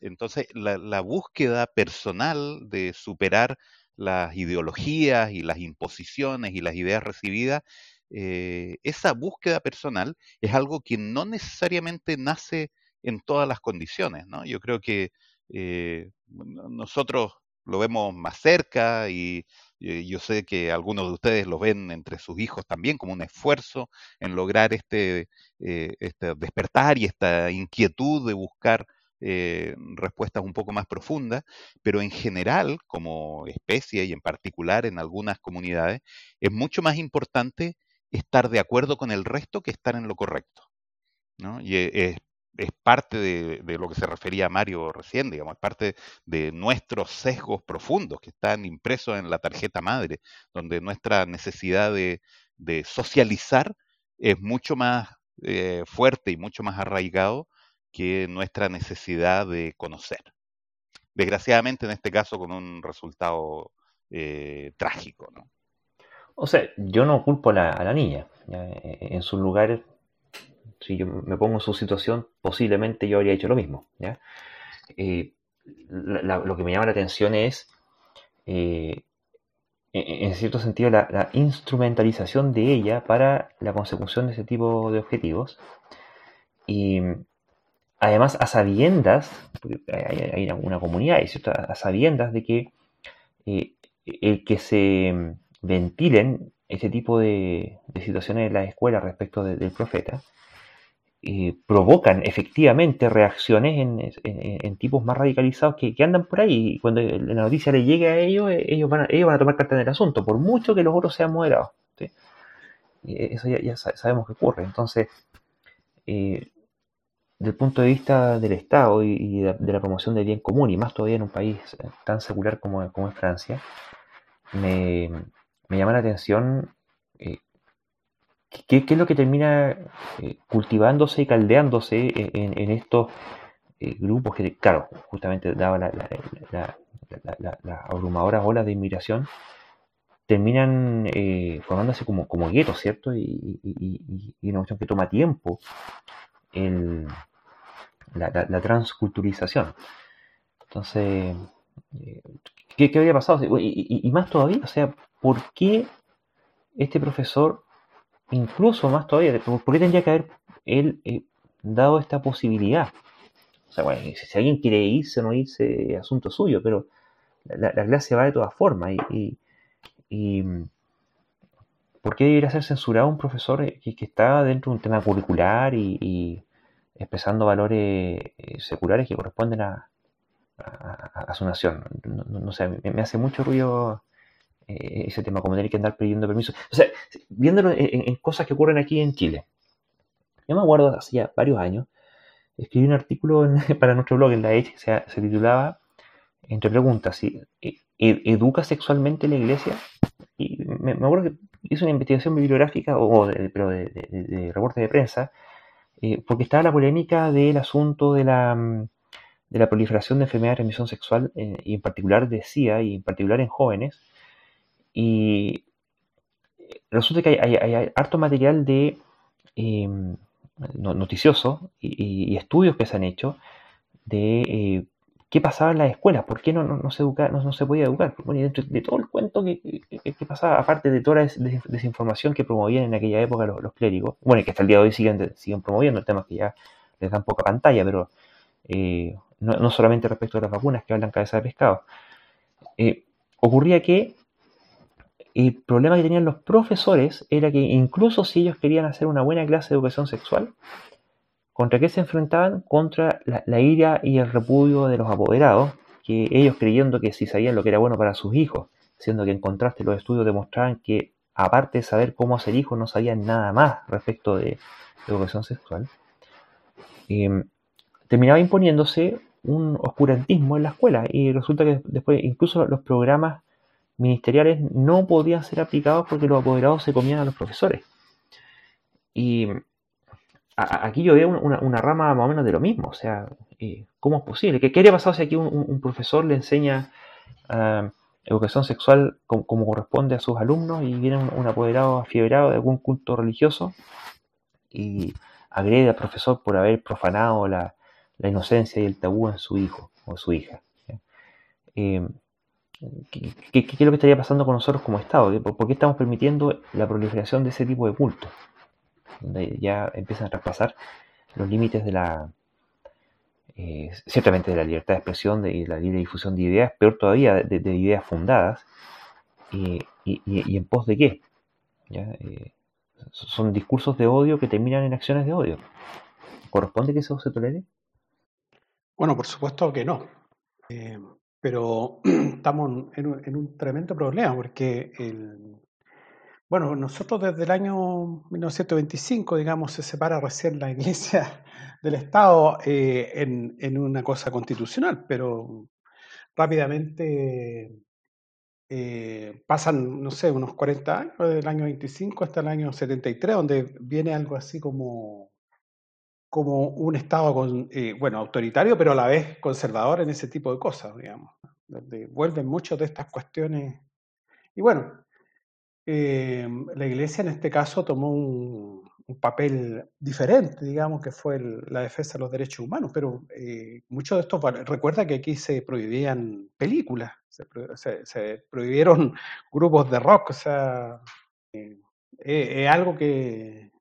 entonces, la, búsqueda personal de superar las ideologías y las imposiciones y las ideas recibidas, esa búsqueda personal es algo que no necesariamente nace en todas las condiciones. ¿no? Yo creo que nosotros lo vemos más cerca y, yo sé que algunos de ustedes lo ven entre sus hijos también como un esfuerzo en lograr este, eh, este despertar y esta inquietud de buscar eh, respuestas un poco más profundas, pero en general, como especie y en particular en algunas comunidades, es mucho más importante estar de acuerdo con el resto que estar en lo correcto. ¿no? Y es, es parte de, lo que se refería Mario recién, digamos, es parte de nuestros sesgos profundos que están impresos en la tarjeta madre, donde nuestra necesidad de, socializar es mucho más eh, fuerte y mucho más arraigado que nuestra necesidad de conocer. Desgraciadamente, en este caso, con un resultado eh, trágico. ¿no? O sea, yo no culpo a la, niña. En su lugar si yo me pongo en su situación, posiblemente yo habría hecho lo mismo. Eh, lo que me llama la atención es, eh, en, cierto sentido, la, instrumentalización de ella para la consecución de ese tipo de objetivos. Y además, a sabiendas, hay, una comunidad, a sabiendas de que eh, el que se ventilen ese tipo de, situaciones en la escuela respecto del profeta, eh, provocan efectivamente reacciones en, tipos más radicalizados que, andan por ahí. Y cuando la noticia le llegue a ellos, eh, ellos van a, a tomar carta en el asunto, por mucho que los otros sean moderados. Eso ya, sabemos que ocurre. Entonces, desde el punto de vista del Estado y, de, la promoción del bien común, y más todavía en un país tan secular como, como es Francia, me, llama la atención ¿Qué, es lo que termina eh, cultivándose y caldeándose en, estos eh, grupos que, claro, justamente daba las abrumadoras olas de inmigración, terminan eh, formándose como, como guetos, ¿cierto? Y, y, una cuestión que toma tiempo la, transculturización. Entonces, ¿qué, ¿qué, habría pasado? y más todavía, o sea, ¿por qué este profesor incluso más todavía, ¿por qué tendría que haber él eh, dado esta posibilidad? O sea, bueno, si alguien quiere irse o no irse, asunto suyo, pero la, clase va de todas formas. Y, ¿por qué debería ser censurado un profesor eh, que, está dentro de un tema curricular y, expresando valores eh, seculares que corresponden a, su nación? No, sé, me, hace mucho ruido eh, ese tema, como tener que andar pidiendo permiso. O sea, viéndolo en, cosas que ocurren aquí en Chile. Yo me acuerdo hace ya varios años, escribí un artículo para nuestro blog en la Edge, se, se titulaba, entre preguntas, si e, e, ¿educa sexualmente la iglesia? Y me, acuerdo que hice una investigación bibliográfica, o de, pero de, reporte de prensa, eh, porque estaba la polémica del asunto de la, de la proliferación de enfermedades de transmisión sexual, eh, y en particular de SIDA, y en particular en jóvenes, y resulta que hay, harto material de noticioso y, estudios que se han hecho de eh, qué pasaba en las escuelas, por qué no, se, educa, no, se podía educar. Bueno, y dentro de todo el cuento que, pasaba, aparte de toda la desinformación que promovían en aquella época los, clérigos, bueno, y que hasta el día de hoy siguen, siguen promoviendo, el tema que ya les dan poca pantalla, pero eh, no, solamente respecto a las vacunas que hablan cabeza de pescado. Eh, ocurría que el problema que tenían los profesores era que incluso si ellos querían hacer una buena clase de educación sexual, ¿contra qué se enfrentaban? Contra la, ira y el repudio de los apoderados, que ellos creyendo que si sabían lo que era bueno para sus hijos, siendo que en contraste los estudios demostraban que aparte de saber cómo hacer hijos, no sabían nada más respecto de, educación sexual, eh, terminaba imponiéndose un oscurantismo en la escuela y resulta que después incluso los programas ministeriales no podían ser aplicados porque los apoderados se comían a los profesores. Y aquí yo veo una, rama más o menos de lo mismo, o sea, eh, ¿cómo es posible? ¿Qué, qué habría pasado si aquí un, profesor le enseña ah, educación sexual como, corresponde a sus alumnos y viene un, apoderado afiebrado de algún culto religioso y agrede al profesor por haber profanado la, inocencia y el tabú en su hijo o su hija. Eh, ¿qué, es lo que estaría pasando con nosotros como Estado? ¿Por, qué estamos permitiendo la proliferación de ese tipo de cultos? Donde ya empiezan a traspasar los límites de la, eh, ciertamente de la libertad de expresión y la libre difusión de ideas, peor todavía de, ideas fundadas, y, en pos de qué. Eh, son discursos de odio que terminan en acciones de odio. ¿Corresponde que eso se tolere? Bueno, por supuesto que no. Eh, pero estamos en un, tremendo problema porque, el, bueno, nosotros desde el año 1925, digamos, se separa recién la Iglesia del Estado eh, en, una cosa constitucional, pero rápidamente eh, pasan, no sé, unos 40 años, desde el año 25 hasta el año 73, donde viene algo así como como un Estado, con, eh, bueno, autoritario, pero a la vez conservador en ese tipo de cosas, digamos, donde vuelven muchas de estas cuestiones. Y bueno, eh, la Iglesia en este caso tomó un, papel diferente, digamos, que fue la defensa de los derechos humanos, pero eh, muchos de estos, recuerda que aquí se prohibían películas, se, prohibieron grupos de rock, o sea, es algo que,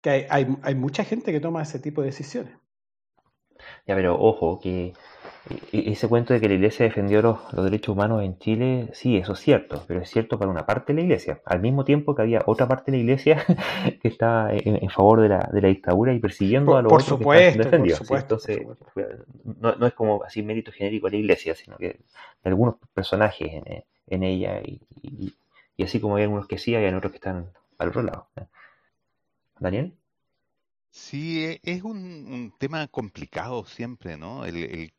que hay, hay, mucha gente que toma ese tipo de decisiones. Ya, pero ojo, que ese cuento de que la iglesia defendió los, derechos humanos en Chile, sí, eso es cierto, pero es cierto para una parte de la iglesia, al mismo tiempo que había otra parte de la iglesia que está en, favor de la, de la, dictadura y persiguiendo a los por supuesto, Por supuesto, No, es como así mérito genérico de la iglesia, sino que de algunos personajes en, en ella y, y, así como hay algunos que sí, hay otros que están al otro lado. Daniel. Sí, e, es un, tema complicado siempre, ¿no? El,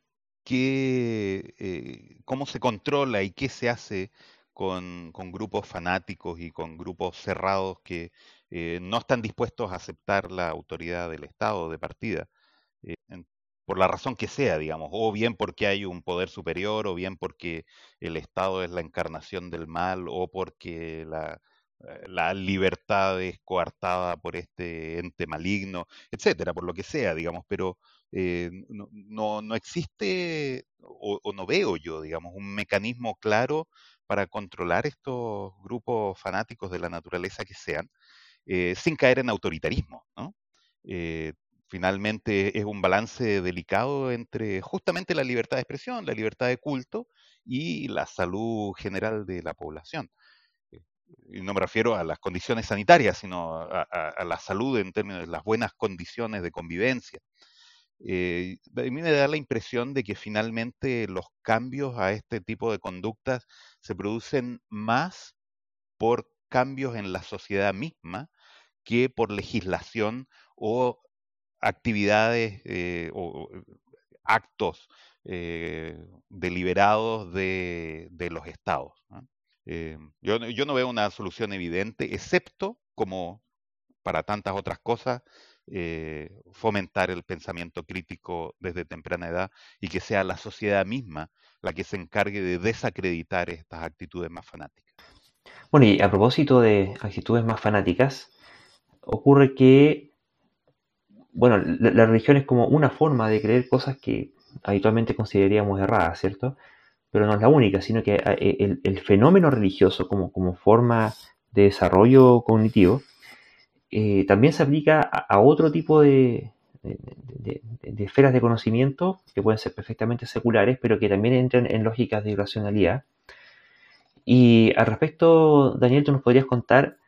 eh, cómo se controla y qué se hace con, grupos fanáticos y con grupos cerrados que eh, no están dispuestos a aceptar la autoridad del Estado de partida, eh, por la razón que sea, digamos, o bien porque hay un poder superior, o bien porque el Estado es la encarnación del mal, o porque la libertad es coartada por este ente maligno, etcétera, por lo que sea, digamos, pero eh, no, no, existe o, no veo yo, digamos, un mecanismo claro para controlar estos grupos fanáticos de la naturaleza que sean, eh, sin caer en autoritarismo, ¿no? finalmente es un balance delicado entre justamente la libertad de expresión, la libertad de culto y la salud general de la población y no me refiero a las condiciones sanitarias, sino a, la salud en términos de las buenas condiciones de convivencia. Eh, a mí me da la impresión de que finalmente los cambios a este tipo de conductas se producen más por cambios en la sociedad misma que por legislación o actividades eh, o actos eh, deliberados de, los estados. Yo, no veo una solución evidente, excepto, como para tantas otras cosas, eh, fomentar el pensamiento crítico desde temprana edad y que sea la sociedad misma la que se encargue de desacreditar estas actitudes más fanáticas. Bueno, y a propósito de actitudes más fanáticas, ocurre que, bueno, la, religión es como una forma de creer cosas que habitualmente consideraríamos errada, ¿cierto? Pero no es la única, sino que eh, el, fenómeno religioso como, como, forma de desarrollo cognitivo eh, también se aplica a, otro tipo de, de, esferas de conocimiento que pueden ser perfectamente seculares, pero que también entran en lógicas de irracionalidad. Y al respecto, Daniel, tú nos podrías contar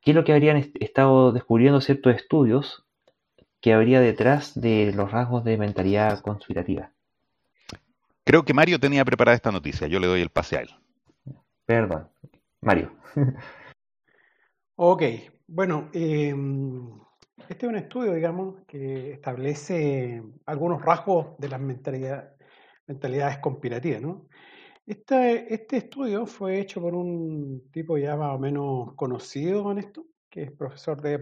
qué es lo que habrían estado descubriendo ciertos estudios que habría detrás de los rasgos de mentalidad conspirativa. Creo que Mario tenía preparada esta noticia, yo le doy el pase a él. Perdón, Mario. ok, bueno, em, este es un estudio, digamos, que establece algunos rasgos de las mentalidades conspirativas, ¿no? Este, estudio fue hecho por un tipo ya más o menos conocido en esto, que es profesor del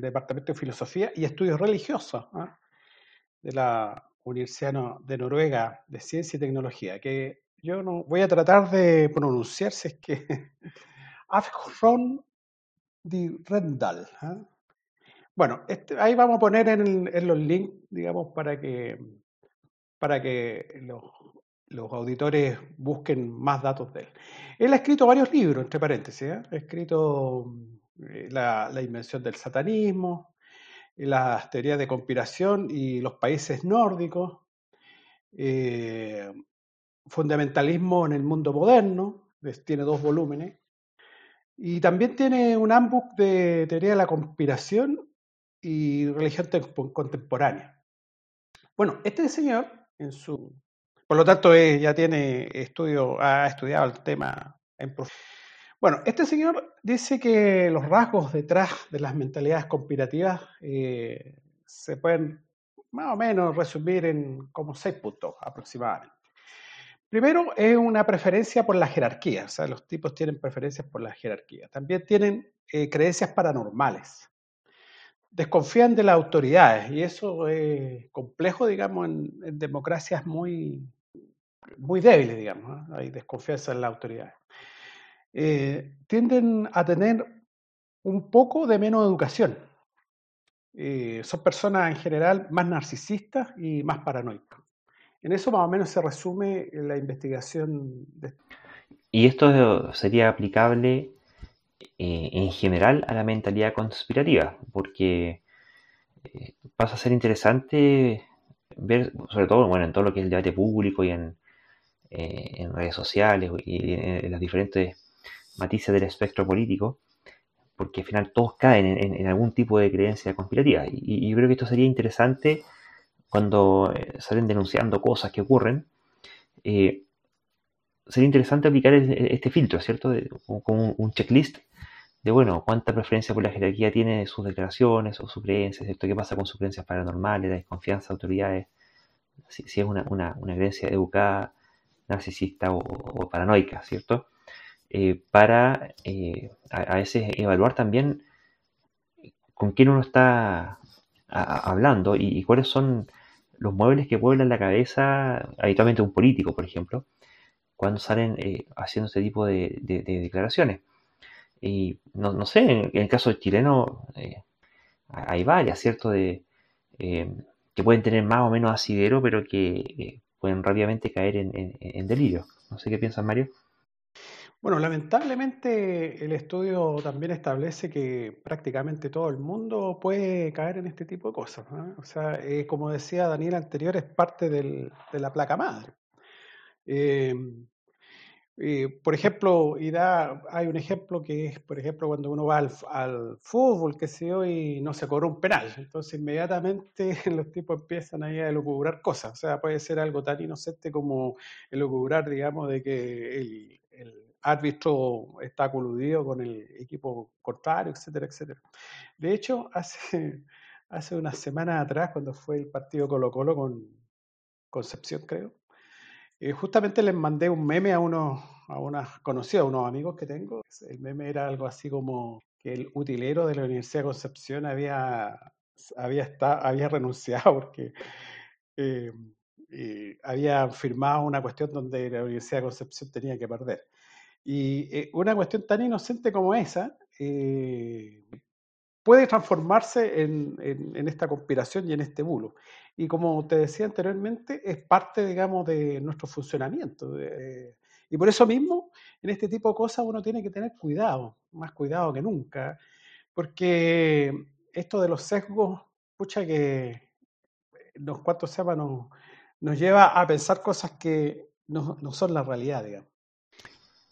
Departamento de Filosofía y Estudios Religiosos ¿ah? de la Universidad de Noruega de Ciencia y Tecnología, que yo no voy a tratar de pronunciar si es que Afron de Rendal. ¿ah? Bueno, este, ahí vamos a poner en, en, los links, digamos, para que, para que los auditores busquen más datos de él. Él ha escrito varios libros, entre paréntesis. ¿eh? Ha escrito eh, la, invención del satanismo, las teorías de conspiración y los países nórdicos, eh, fundamentalismo en el mundo moderno, tiene dos volúmenes, y también tiene un handbook de teoría de la conspiración y religión contemporánea. Bueno, este señor, en su por lo tanto, ya tiene estudio, ha estudiado el tema en Bueno, este señor dice que los rasgos detrás de las mentalidades conspirativas eh, se pueden más o menos resumir en como seis puntos aproximadamente. Primero, es una preferencia por la jerarquía, o sea, los tipos tienen preferencias por la jerarquía. También tienen eh, creencias paranormales. Desconfían de las autoridades y eso es complejo, digamos, en democracias muy, muy débiles, digamos, hay desconfianza en la autoridad. Eh, tienden a tener un poco de menos educación. Eh, son personas en general más narcisistas y más paranoicas. En eso más o menos se resume la investigación. Y esto sería aplicable eh, en general a la mentalidad conspirativa, porque pasa a ser interesante ver, sobre todo bueno, en todo lo que es el debate público y en, eh, en redes sociales y en, las diferentes matices del espectro político, porque al final todos caen en, algún tipo de creencia conspirativa. Y, yo creo que esto sería interesante cuando eh, salen denunciando cosas que ocurren. Eh, sería interesante aplicar este filtro, ¿cierto? como un checklist de, bueno, cuánta preferencia por la jerarquía tiene sus declaraciones o sus creencias, ¿cierto? ¿Qué pasa con sus creencias paranormales, la desconfianza de autoridades? Si, es una, una, una, creencia educada, narcisista o, paranoica, ¿cierto? Eh, para a, veces evaluar también con quién uno está hablando y, cuáles son los muebles que pueblan la cabeza habitualmente un político, por ejemplo, cuando salen eh, haciendo este tipo de, declaraciones. Y no, sé, en, el caso chileno hay varias, ¿cierto? De, que pueden tener más o menos asidero, pero que pueden rápidamente caer en, delirio. No sé qué piensas, Mario. Bueno, lamentablemente el estudio también establece que prácticamente todo el mundo puede caer en este tipo de cosas. O sea, eh, como decía Daniel anterior, es parte de la placa madre. Eh, por ejemplo, da, hay un ejemplo que es, por ejemplo, cuando uno va al, fútbol, que se y no se cobró un penal. Entonces, inmediatamente los tipos empiezan ahí a lucubrar cosas. O sea, puede ser algo tan inocente como el lucubrar, digamos, de que el, árbitro está coludido con el equipo contrario, etcétera, etcétera. De hecho, hace, hace unas semanas atrás, cuando fue el partido Colo-Colo con Concepción, creo, eh, justamente les mandé un meme a unos, a unas conocidos, a unos amigos que tengo. El meme era algo así como que el utilero de la Universidad de Concepción había, había, había renunciado porque eh, eh, había firmado una cuestión donde la Universidad de Concepción tenía que perder. Y una cuestión tan inocente como esa, puede transformarse en, esta conspiración y en este bulo. Y como te decía anteriormente, es parte, digamos, de nuestro funcionamiento. y por eso mismo, en este tipo de cosas uno tiene que tener cuidado, más cuidado que nunca, porque esto de los sesgos, pucha que los cuantos sepa, nos, nos lleva a pensar cosas que no, son la realidad, digamos.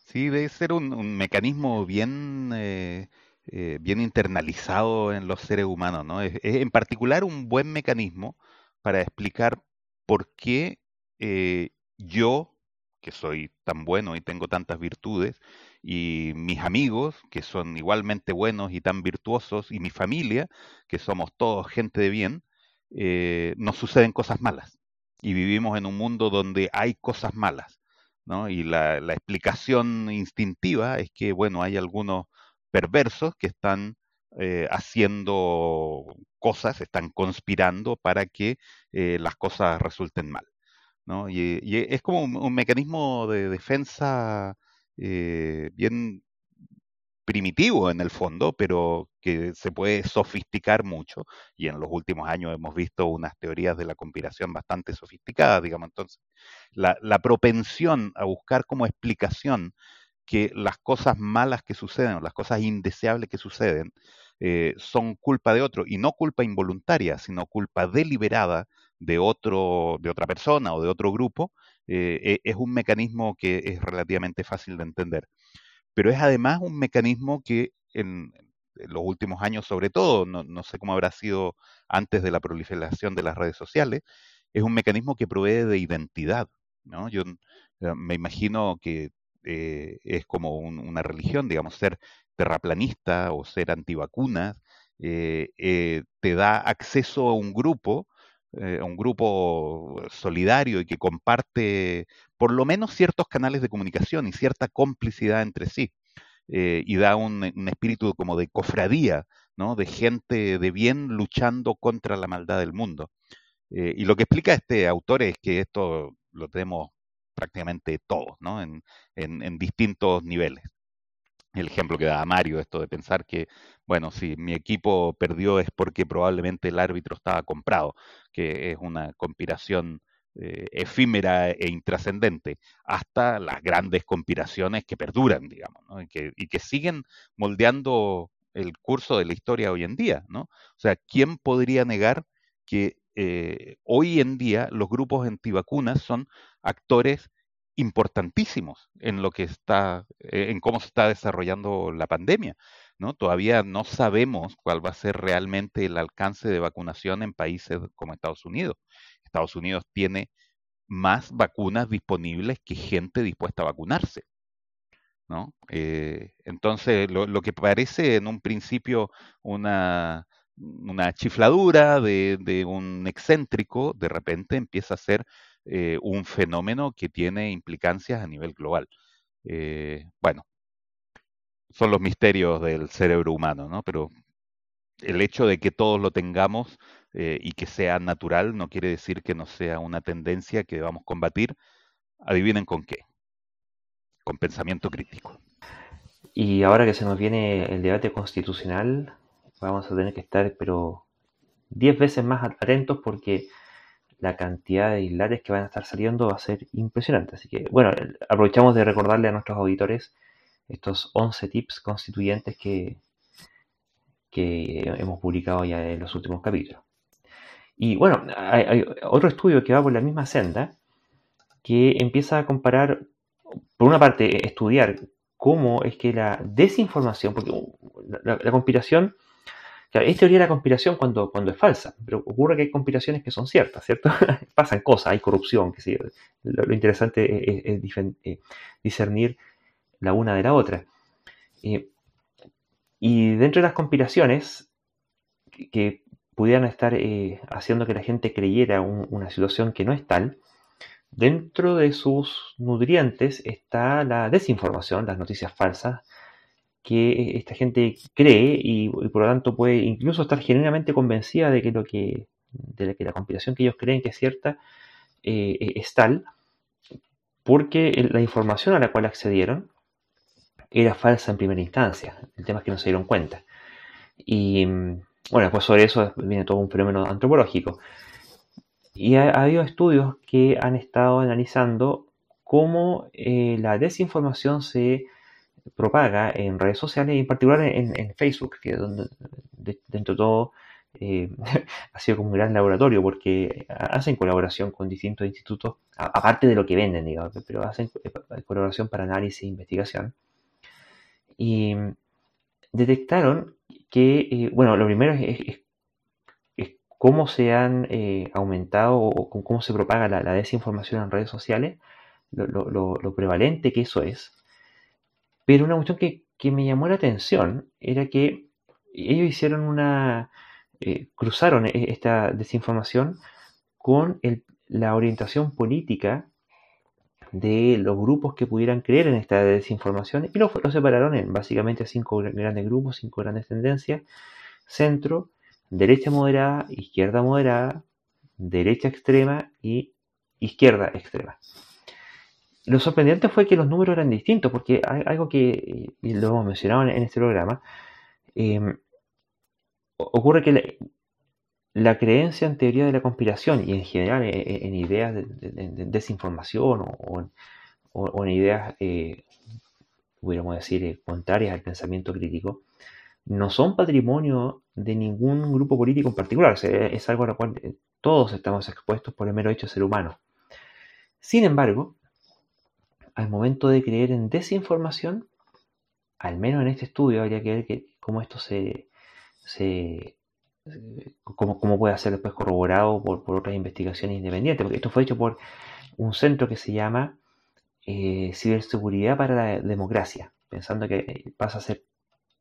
Sí, debe ser un, mecanismo bien, eh, eh, bien internalizado en los seres humanos, ¿no? Es, en particular un buen mecanismo para explicar por qué eh, yo, que soy tan bueno y tengo tantas virtudes, y mis amigos, que son igualmente buenos y tan virtuosos, y mi familia, que somos todos gente de bien, eh, nos suceden cosas malas. Y vivimos en un mundo donde hay cosas malas. ¿No? Y la, explicación instintiva es que, bueno, hay algunos perversos que están eh, haciendo cosas, están conspirando para que eh, las cosas resulten mal. ¿no? Y, es como un, mecanismo de defensa bien primitivo en el fondo, pero que se puede sofisticar mucho. Y en los últimos años hemos visto unas teorías de la conspiración bastante sofisticadas, digamos. Entonces, la, propensión a buscar como explicación que las cosas malas que suceden o las cosas indeseables que suceden eh, son culpa de otro y no culpa involuntaria, sino culpa deliberada de otro, de otra persona o de otro grupo, eh, e, es un mecanismo que es relativamente fácil de entender pero es además un mecanismo que en, los últimos años sobre todo, no, sé cómo habrá sido antes de la proliferación de las redes sociales, es un mecanismo que provee de identidad. ¿no? Yo eh, me imagino que eh, es como una religión, digamos, ser terraplanista o ser antivacunas, eh, te da acceso a un grupo, a un grupo solidario y que comparte por lo menos ciertos canales de comunicación y cierta complicidad entre sí. Eh, y da un, espíritu como de cofradía, ¿no? de gente de bien luchando contra la maldad del mundo. Eh, y lo que explica este autor es que esto lo tenemos prácticamente todos, ¿no? en, en distintos niveles el ejemplo que da Mario, esto de pensar que, bueno, si mi equipo perdió es porque probablemente el árbitro estaba comprado, que es una conspiración eh, efímera e intrascendente, hasta las grandes conspiraciones que perduran, digamos, y, que, y, que, siguen moldeando el curso de la historia hoy en día, ¿no? O sea, ¿quién podría negar que eh, hoy en día los grupos antivacunas son actores importantísimos en lo que está, eh, en cómo se está desarrollando la pandemia, ¿no? Todavía no sabemos cuál va a ser realmente el alcance de vacunación en países como Estados Unidos. Estados Unidos tiene más vacunas disponibles que gente dispuesta a vacunarse. ¿no? Eh, entonces, lo, que parece en un principio una, una chifladura de, un excéntrico, de repente empieza a ser eh, un fenómeno que tiene implicancias a nivel global. Eh, bueno, son los misterios del cerebro humano, ¿no? Pero el hecho de que todos lo tengamos eh, y que sea natural no quiere decir que no sea una tendencia que debamos combatir. Adivinen con qué. Con pensamiento crítico. Y ahora que se nos viene el debate constitucional, vamos a tener que estar, pero diez veces más atentos porque la cantidad de islas que van a estar saliendo va a ser impresionante. Así que, bueno, aprovechamos de recordarle a nuestros auditores estos 11 tips constituyentes que, que hemos publicado ya en los últimos capítulos. Y bueno, hay, otro estudio que va por la misma senda, que empieza a comparar, por una parte, estudiar cómo es que la desinformación, porque uh, la, conspiración, claro, es teoría de la conspiración cuando, cuando es falsa, pero ocurre que hay conspiraciones que son ciertas, ¿cierto? Pasan cosas, hay corrupción, que sí, lo, interesante es, eh, discernir la una de la otra. Eh, y dentro de las conspiraciones, que pudieran estar eh, haciendo que la gente creyera una situación que no es tal, dentro de sus nutrientes está la desinformación, las noticias falsas, que esta gente cree y, por lo tanto puede incluso estar genuinamente convencida de que lo que de que la conspiración que ellos creen que es cierta eh, es tal, porque la información a la cual accedieron era falsa en primera instancia. El tema es que no se dieron cuenta. Y bueno, pues sobre eso viene todo un fenómeno antropológico. Y ha, habido estudios que han estado analizando cómo eh, la desinformación se propaga en redes sociales y en particular en, Facebook, que es donde dentro de todo eh, ha sido como un gran laboratorio porque hacen colaboración con distintos institutos, aparte de lo que venden, digamos, pero hacen eh, colaboración para análisis e investigación. Y detectaron que, eh, bueno, lo primero es, cómo se han aumentado o cómo se propaga la, desinformación en redes sociales, lo, prevalente que eso es. Pero una cuestión que, que me llamó la atención era que ellos hicieron una, eh, cruzaron e-, esta desinformación con la orientación política de los grupos que pudieran creer en esta desinformación y lo, separaron en básicamente cinco grandes grupos, cinco grandes tendencias, centro, derecha moderada, izquierda moderada, derecha extrema y izquierda extrema. Lo sorprendente fue que los números eran distintos, porque algo que lo hemos mencionado en, este programa, eh, ocurre que la, creencia en teoría de la conspiración y en general eh, eh, en, ideas de, desinformación o, en ideas, eh, pudiéramos decir, contrarias al pensamiento crítico, no son patrimonio de ningún grupo político en particular. es algo a lo cual todos estamos expuestos por el mero hecho de ser humano. Sin embargo, al momento de creer en desinformación, al menos en este estudio habría que ver cómo esto se, se cómo, puede ser después corroborado por, otras investigaciones independientes, porque esto fue hecho por un centro que se llama eh, Ciberseguridad para la Democracia, pensando que eh, pasa a ser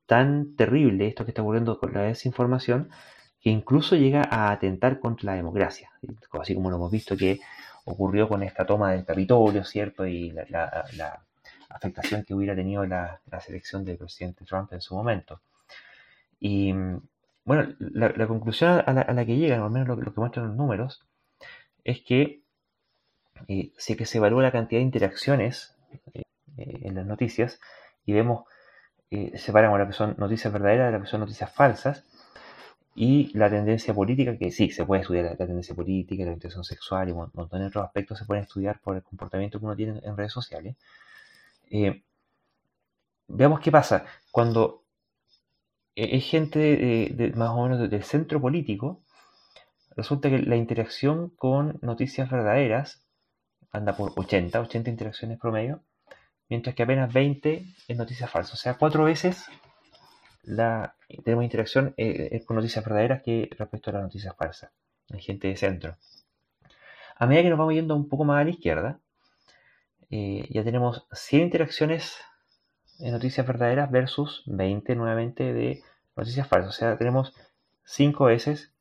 tan terrible esto que está ocurriendo con la desinformación, que incluso llega a atentar contra la democracia, así como lo hemos visto que ocurrió con esta toma del Capitolio, ¿cierto? Y la, afectación que hubiera tenido la, selección del presidente Trump en su momento. Y bueno, la, conclusión a la, que llegan, al menos lo, que muestran los números, es que eh, si que se evalúa la cantidad de interacciones eh, en las noticias y vemos, eh, separamos lo que son noticias verdaderas de lo que son noticias falsas, y la tendencia política, que sí, se puede estudiar la, tendencia política, la orientación sexual y un montón de otros aspectos se pueden estudiar por el comportamiento que uno tiene en redes sociales. veamos qué pasa cuando e-, es gente de, más o menos del centro político, resulta que la interacción con noticias verdaderas anda por 80, 80 interacciones promedio, mientras que apenas 20 es noticias falsas. O sea, cuatro veces la, tenemos interacción eh, con noticias verdaderas que respecto a las noticias falsas, en gente de centro. A medida que nos vamos yendo un poco más a la izquierda, eh, ya tenemos 100 interacciones en noticias verdaderas versus 20 nuevamente de noticias falsas. O sea, tenemos 5 veces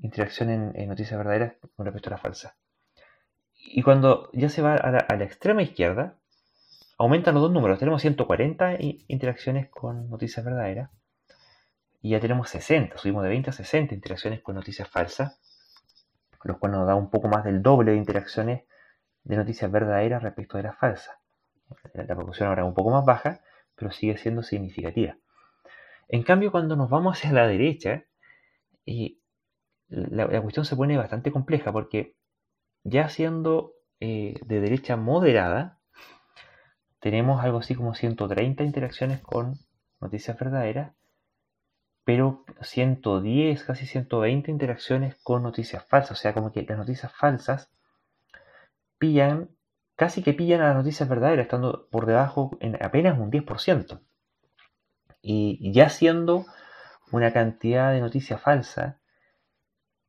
interacción en, noticias verdaderas con respecto a la falsa. Y cuando ya se va a la, extrema izquierda, aumentan los dos números. Tenemos 140 interacciones con noticias verdaderas y ya tenemos 60. Subimos de 20 a 60 interacciones con noticias falsas, lo cual nos da un poco más del doble de interacciones de noticias verdaderas respecto de las falsas la proporción ahora es un poco más baja, pero sigue siendo significativa. En cambio, cuando nos vamos hacia la derecha, la, cuestión se pone bastante compleja porque ya siendo eh, de derecha moderada, tenemos algo así como 130 interacciones con noticias verdaderas, pero 110, casi 120 interacciones con noticias falsas. O sea, como que las noticias falsas pillan casi que pillan a las noticias verdaderas, estando por debajo en apenas un 10%. Y ya siendo una cantidad de noticias falsas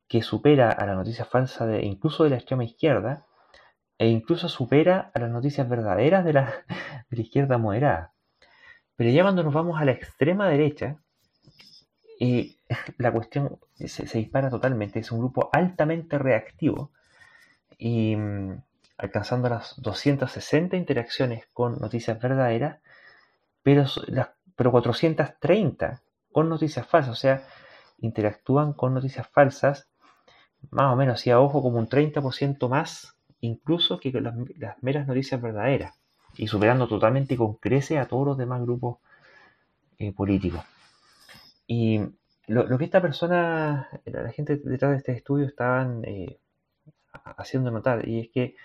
que supera a la noticia falsa incluso de la extrema izquierda, e incluso supera a las noticias verdaderas de la, izquierda moderada. Pero ya cuando nos vamos a la extrema derecha, y la cuestión se, se, dispara totalmente, es un grupo altamente reactivo y mm, alcanzando las 260 interacciones con noticias verdaderas, pero, las, pero 430 con noticias falsas, o sea, interactúan con noticias falsas más o menos, y a ojo, como un 30% más incluso que las, meras noticias verdaderas, y superando totalmente con crece a todos los demás grupos eh, políticos. Y lo, que esta persona, la gente detrás de este estudio estaban eh, haciendo notar, y es que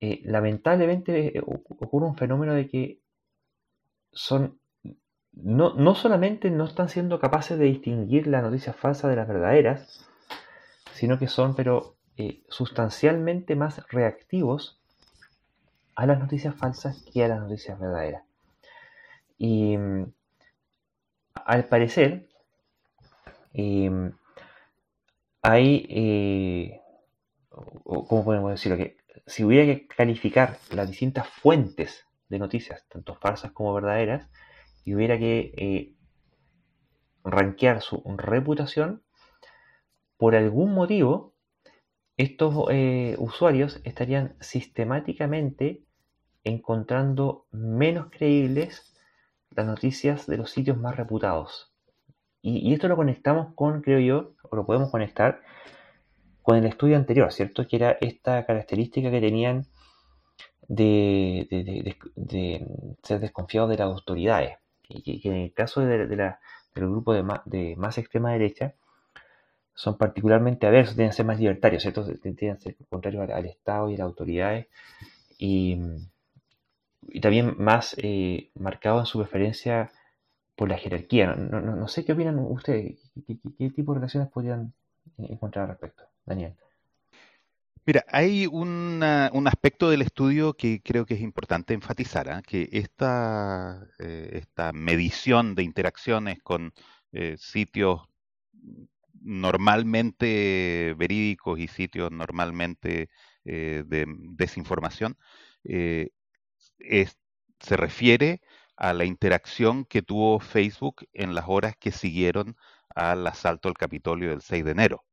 eh, lamentablemente ocurre un fenómeno de que son no, no, solamente no están siendo capaces de distinguir las noticias falsas de las verdaderas, sino que son pero sustancialmente más reactivos a las noticias falsas que a las noticias verdaderas. Y mm, al parecer, em, hay, eh, ¿cómo podemos decirlo? Que si hubiera que calificar las distintas fuentes de noticias, tanto falsas como verdaderas, y hubiera que eh, rankear su reputación, por algún motivo, estos eh, usuarios estarían sistemáticamente encontrando menos creíbles las noticias de los sitios más reputados. Y, esto lo conectamos con, creo yo, o lo podemos conectar con el estudio anterior, ¿cierto? Que era esta característica que tenían de, ser desconfiados de las autoridades. Y que, en el caso de, del grupo de de más extrema derecha, son particularmente aversos, tienen que ser más libertarios, ¿cierto? Tienen que ser contrarios al, Estado y a las autoridades y, también más eh, marcados en su preferencia por la jerarquía. No, sé qué opinan ustedes, ¿Qué, tipo de relaciones podrían encontrar al respecto, Daniel. Mira, hay un aspecto del estudio que creo que es importante enfatizar, ¿ah? que esta, eh, esta medición de interacciones con eh, sitios normalmente verídicos y sitios normalmente eh, de desinformación, eh, se refiere a la interacción que tuvo Facebook en las horas que siguieron al asalto al Capitolio del 6 de enero.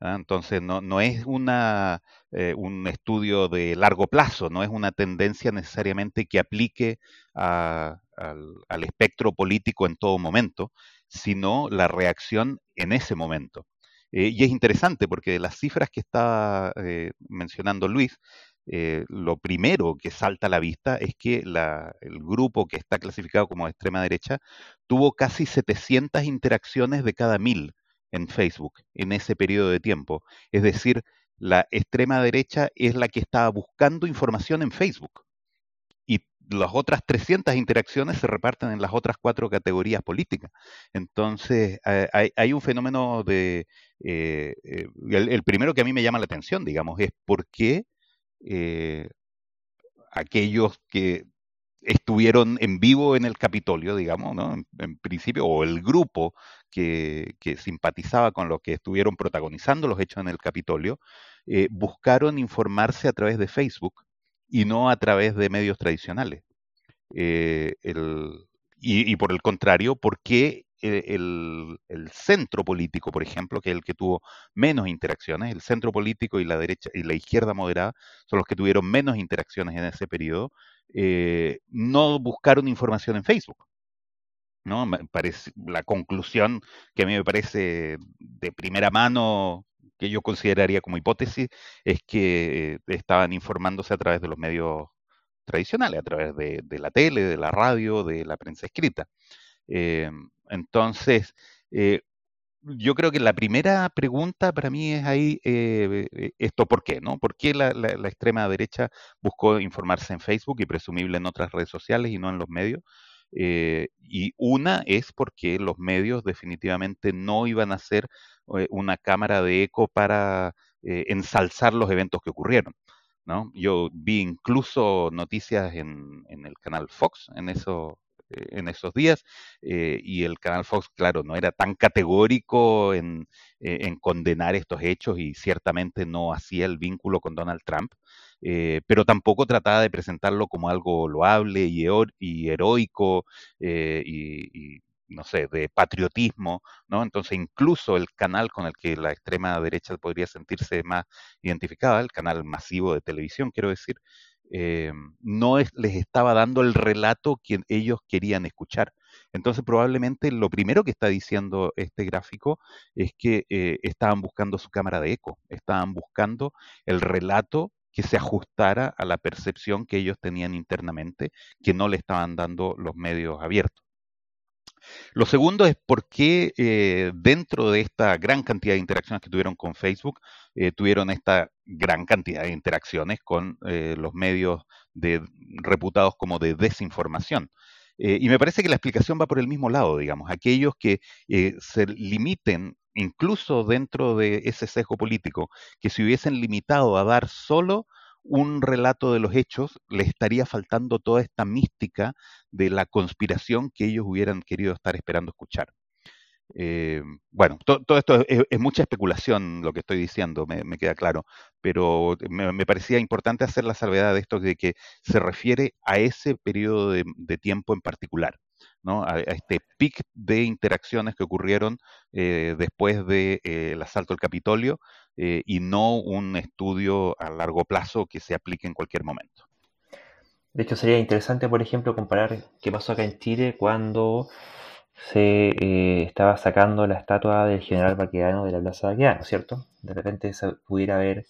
¿ah? Entonces, no, es una, eh, un estudio de largo plazo, no es una tendencia necesariamente que aplique al, al, espectro político en todo momento, sino la reacción en ese momento. Eh, y es interesante porque las cifras que estaba eh, mencionando Luis, eh, lo primero que salta a la vista es que el grupo que está clasificado como extrema derecha tuvo casi 700 interacciones de cada mil en Facebook en ese periodo de tiempo. Es decir, la extrema derecha es la que estaba buscando información en Facebook las otras 300 interacciones se reparten en las otras cuatro categorías políticas. Entonces, hay, un fenómeno de... Eh, eh, el, primero que a mí me llama la atención, digamos, es por qué eh, aquellos que estuvieron en vivo en el Capitolio, digamos, ¿no? en, principio, o el grupo que, que, simpatizaba con lo que estuvieron protagonizando los hechos en el Capitolio, buscaron informarse a través de Facebook y no a través de medios tradicionales. Eh, y, por el contrario, ¿por qué eh, el, centro político, por ejemplo, que es el que tuvo menos interacciones, el centro político y la derecha y la izquierda moderada son los que tuvieron menos interacciones en ese periodo, eh, no buscaron información en Facebook? ¿no? parece, la conclusión que a mí me parece de primera mano que yo consideraría como hipótesis es que eh, estaban informándose a través de los medios tradicionales, a través de, la tele, de la radio, de la prensa escrita. Eh, entonces, eh, yo creo que la primera pregunta para mí es ahí, esto por qué, ¿no? ¿Por qué la, la, extrema derecha buscó informarse en Facebook y presumible en otras redes sociales y no en los medios? Eh, y una es porque los medios definitivamente no iban a ser eh, una cámara de eco para eh, ensalzar los eventos que ocurrieron. ¿no? Yo vi incluso noticias en, en el canal Fox en, eso, en esos días y el canal Fox, claro, no era tan categórico en, en, condenar estos hechos y ciertamente no hacía el vínculo con Donald Trump. Eh, pero tampoco trataba de presentarlo como algo loable y, y heroico eh, y, no sé, de patriotismo, ¿no? Entonces incluso el canal con el que la extrema derecha podría sentirse más identificada, el canal masivo de televisión, quiero decir, eh, no les estaba dando el relato que ellos querían escuchar. Entonces probablemente lo primero que está diciendo este gráfico es que estaban buscando su cámara de eco, estaban buscando el relato que se ajustara a la percepción que ellos tenían internamente, que no le estaban dando los medios abiertos. Lo segundo es por qué eh, dentro de esta gran cantidad de interacciones que tuvieron con Facebook, eh, tuvieron esta gran cantidad de interacciones con eh, los medios de, reputados como de desinformación. y me parece que la explicación va por el mismo lado, digamos, aquellos que se limiten incluso dentro de ese sesgo político, que se hubiesen limitado a dar solo un relato de los hechos, le estaría faltando toda esta mística de la conspiración que ellos hubieran querido estar esperando escuchar. Eh, bueno, todo esto es, mucha especulación lo que estoy diciendo, me, queda claro, pero me, parecía importante hacer la salvedad de esto de que se refiere a ese periodo de, tiempo en particular, ¿no? a, este pic de interacciones que ocurrieron eh, después del de, asalto al Capitolio eh, y no un estudio a largo plazo que se aplique en cualquier momento. De hecho, sería interesante, por ejemplo, comparar qué pasó acá en Chile cuando se eh, estaba sacando la estatua del general Baqueano de la Plaza Baqueano, ¿cierto? De repente se pudiera haber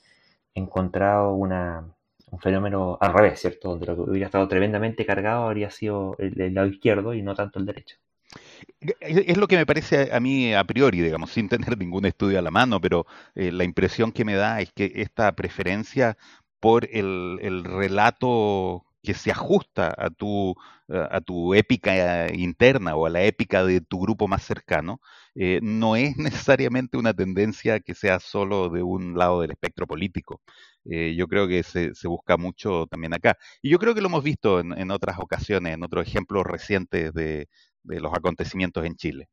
encontrado una, un fenómeno al revés, ¿cierto? Donde lo que hubiera estado tremendamente cargado habría sido el, lado izquierdo y no tanto el derecho. Es lo que me parece a mí a priori, digamos, sin tener ningún estudio a la mano, pero eh, la impresión que me da es que esta preferencia por el, el relato que se ajusta a tu, a tu épica interna o a la épica de tu grupo más cercano, eh, no es necesariamente una tendencia que sea solo de un lado del espectro político. Eh, yo creo que se, busca mucho también acá. Y yo creo que lo hemos visto en, otras ocasiones, en otros ejemplos recientes de, los acontecimientos en Chile.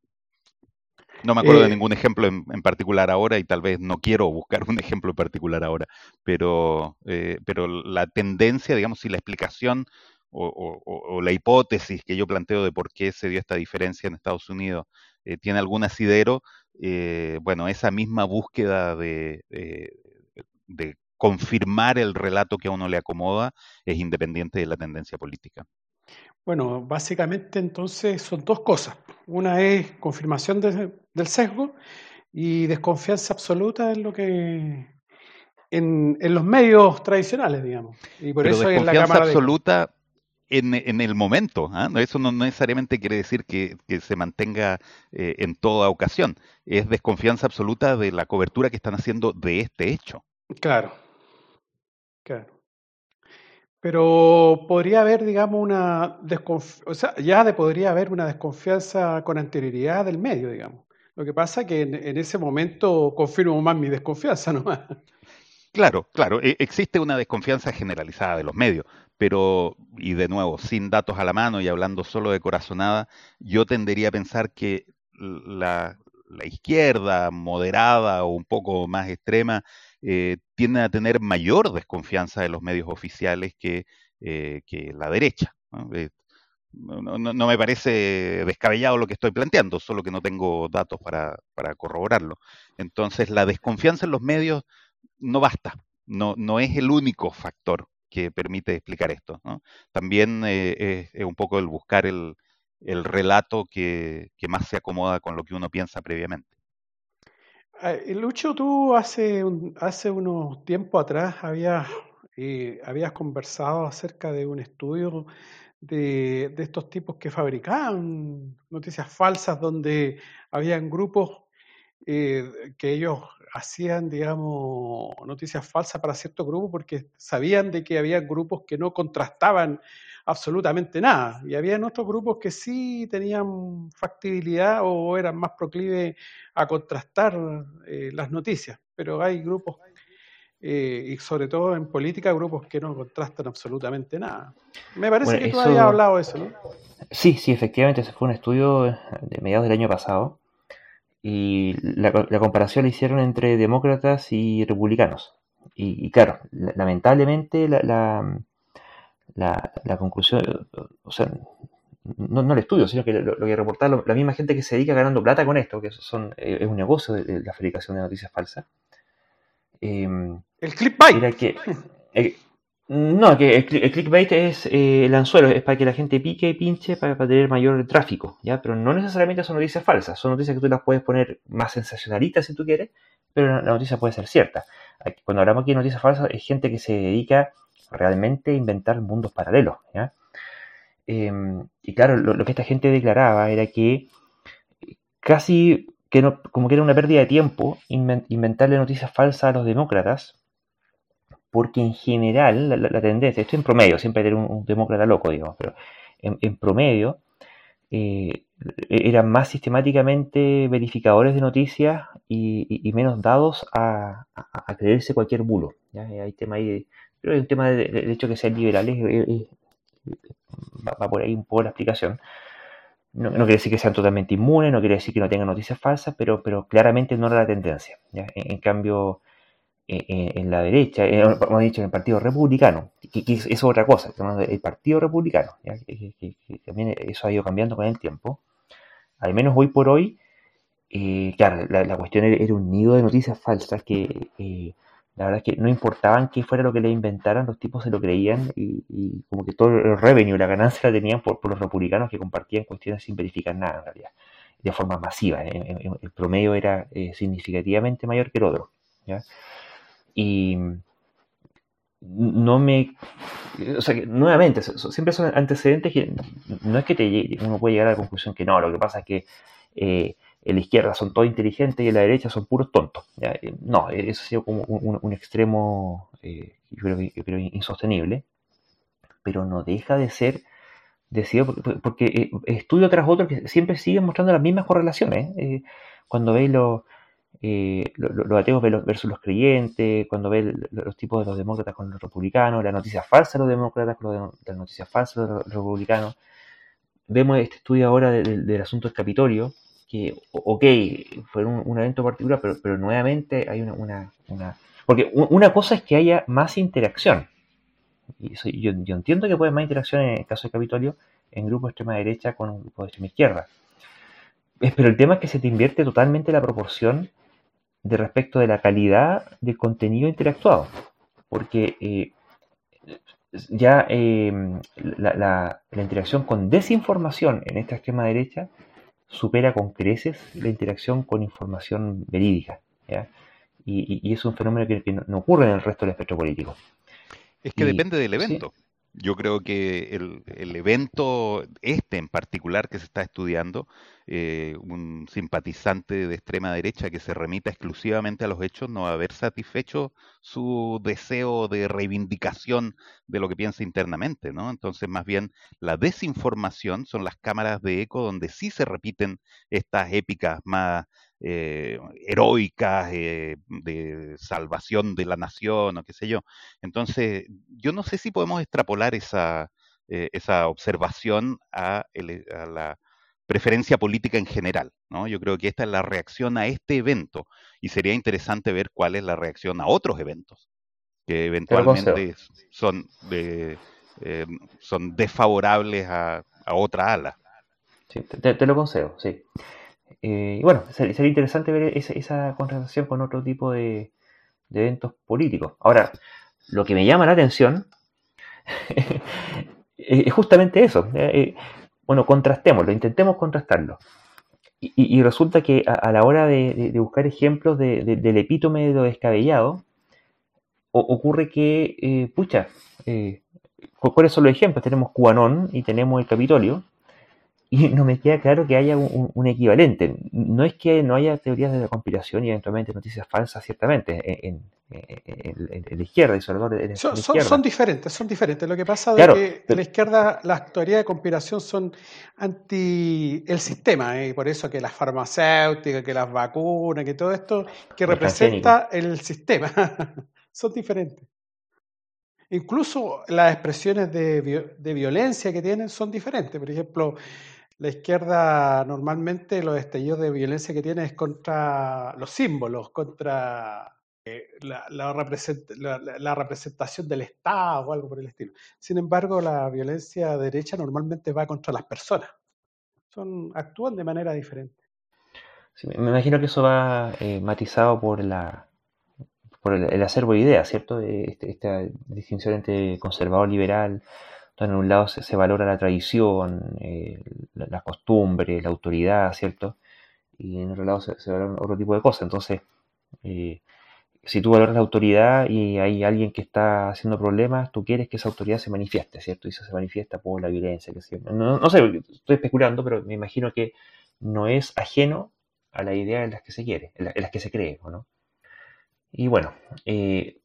No me acuerdo de eh, ningún ejemplo en, particular ahora y tal vez no quiero buscar un ejemplo en particular ahora, pero, pero la tendencia, digamos, y la explicación o, la hipótesis que yo planteo de por qué se dio esta diferencia en Estados Unidos eh, tiene algún asidero, bueno, esa misma búsqueda de, de confirmar el relato que a uno le acomoda es independiente de la tendencia política. Bueno, básicamente entonces son dos cosas. Una es confirmación del sesgo y desconfianza absoluta en lo que en, los medios tradicionales, digamos. Y por eso es la cámara absoluta en, el momento. ¿ah? Eso no necesariamente quiere decir que, se mantenga eh, en toda ocasión. Es desconfianza absoluta de la cobertura que están haciendo de este hecho. Claro. Claro. Pero podría haber, digamos, una desconfianza, o sea, ya de podría haber una desconfianza con anterioridad del medio, digamos. Lo que pasa es que en, ese momento confirmo más mi desconfianza nomás. Claro, claro, e, existe una desconfianza generalizada de los medios, pero, y de nuevo, sin datos a la mano y hablando solo de corazonada, yo tendería a pensar que la, izquierda moderada o un poco más extrema eh, tienden a tener mayor desconfianza de los medios oficiales que, eh, la derecha. Eh, ¿no? me parece descabellado lo que estoy planteando, solo que no tengo datos para, corroborarlo. Entonces, la desconfianza en los medios no basta, no, no es el único factor que permite explicar esto. También es, un poco el buscar el, relato que, más se acomoda con lo que uno piensa previamente. Eh, Lucho, tú hace, hace unos tiempos atrás habías, eh, habías conversado acerca de un estudio de, de, estos tipos que fabricaban noticias falsas donde habían grupos eh, que ellos hacían, digamos, noticias falsas para ciertos grupos porque sabían de que había grupos que no contrastaban absolutamente nada. Y había otros grupos que sí tenían factibilidad o eran más proclives a contrastar eh, las noticias. Pero hay grupos, eh, y sobre todo en política, grupos que no contrastan absolutamente nada. Me parece que tú habías hablado de eso, ¿no? Sí, sí, efectivamente, ese fue un estudio de mediados del año pasado. Y la, comparación la hicieron entre demócratas y republicanos. Y, claro, lamentablemente la la, la conclusión, o sea, no, no, el estudio, sino que lo, que reportar la misma gente que se dedica ganando plata con esto, que son, eh, es un negocio de, la fabricación de noticias falsas. Em, el clickbait. Que, eh, no, que el, clickbait es eh, el anzuelo, es para que la gente pique y pinche para, tener mayor tráfico, ¿ya? Pero no necesariamente son noticias falsas, son noticias que tú las puedes poner más sensacionalistas si tú quieres, pero la, noticia puede ser cierta. Cuando hablamos aquí de noticias falsas, es gente que se dedica realmente inventar mundos paralelos. Em, y claro, lo, que esta gente declaraba era que casi que no, como que era una pérdida de tiempo inventarle noticias falsas a los demócratas, porque en general la, tendencia, esto en promedio, siempre hay un, demócrata loco, digamos, pero en, promedio eh, eran más sistemáticamente verificadores de noticias y, menos dados a, creerse cualquier bulo. ¿ya? Hay tema ahí, pero hay un tema del hecho de que sean liberales, va, por ahí un poco la explicación. No, quiere decir que sean totalmente inmunes, no quiere decir que no tengan noticias falsas, pero, pero claramente no era la tendencia. En, cambio, eh, eh, en, la derecha, eh, hemos dicho en el Partido Republicano, que, es, otra cosa, el Partido Republicano, Que, también eso ha ido cambiando con el tiempo. Al menos hoy por hoy, claro, la, cuestión era, un nido de noticias falsas que la verdad es que no importaban qué fuera lo que le inventaran, los tipos se lo creían y, como que todo el revenue, la ganancia la tenían por, los republicanos que compartían cuestiones sin verificar nada en realidad, de forma masiva. el promedio era eh, significativamente mayor que el otro. Y no me. O sea, que nuevamente, siempre son antecedentes que no es que te, uno puede llegar a la conclusión que no, lo que pasa es que. Eh, la izquierda son todos inteligentes y la derecha son puros tontos. Eh, no, eso ha sido como un, extremo, eh, yo, creo, insostenible, pero no deja de ser decidido porque, eh, estudio tras otro que siempre siguen mostrando las mismas correlaciones. cuando veis los, los ateos versus los creyentes, cuando veis los tipos de los demócratas con los republicanos, las noticias falsas de los demócratas con las noticias falsas de los republicanos. Vemos este estudio ahora del asunto del Capitolio, que, ok, fue un, evento particular, pero, pero nuevamente hay una, una, Porque una cosa es que haya más interacción. Y yo, yo, entiendo que puede haber más interacción en el caso de Capitolio en grupo de extrema derecha con un grupo de extrema izquierda. Pero el tema es que se te invierte totalmente la proporción de respecto de la calidad del contenido interactuado. Porque eh, ya eh, la, la, la, interacción con desinformación en esta extrema derecha supera con creces la interacción con información verídica. Y, es un fenómeno que, no, ocurre en el resto del espectro político. Es que depende del evento. Yo creo que el, evento, este en particular que se está estudiando, eh, un simpatizante de extrema derecha que se remita exclusivamente a los hechos, no va a haber satisfecho su deseo de reivindicación de lo que piensa internamente, ¿no? Entonces, más bien, la desinformación son las cámaras de eco donde sí se repiten estas épicas más eh, heroicas eh, de salvación de la nación o qué sé yo. Entonces, yo no sé si podemos extrapolar esa, eh, esa observación a, la preferencia política en general. ¿no? Yo creo que esta es la reacción a este evento y sería interesante ver cuál es la reacción a otros eventos que eventualmente son, de, son desfavorables a, otra ala. Sí, te, te, lo concedo, sí. Eh, y bueno, sería interesante ver esa, esa contratación con otro tipo de, eventos políticos. Ahora, lo que me llama la atención es justamente eso. Eh, bueno, contrastémoslo, intentemos contrastarlo. Y, resulta que a, la hora de, buscar ejemplos del epítome de lo descabellado, ocurre que, eh, pucha, ¿cuáles son los ejemplos? Tenemos Cubanón y tenemos el Capitolio, y no me queda claro que haya un, equivalente. No es que no haya teorías de la conspiración y eventualmente noticias falsas, ciertamente, en, la izquierda y sobre todo en, son, la izquierda. Son, diferentes, son diferentes. Lo que pasa es que en la izquierda las teorías de conspiración son anti el sistema, ¿eh? y por eso que las farmacéuticas, que las vacunas, que todo esto que representa el sistema, son diferentes. Incluso las expresiones de, de, violencia que tienen son diferentes. Por ejemplo, la izquierda normalmente los estallidos de violencia que tiene es contra los símbolos, contra eh, la, representación del Estado o algo por el estilo. Sin embargo, la violencia derecha normalmente va contra las personas. Son, actúan de manera diferente. me imagino que eso va eh, matizado por la por el, acervo de ideas, ¿cierto? Este, esta distinción entre conservador liberal, donde en un lado se, valora la tradición, eh, la, costumbre, la autoridad, ¿cierto? Y en otro lado se, valora otro tipo de cosas. Entonces, eh, si tú valoras la autoridad y hay alguien que está haciendo problemas, tú quieres que esa autoridad se manifieste, ¿cierto? Y eso se manifiesta por la violencia. Que no, no, sé, estoy especulando, pero me imagino que no es ajeno a la idea en las que se quiere, en, las que se cree, ¿no? Y bueno, eh,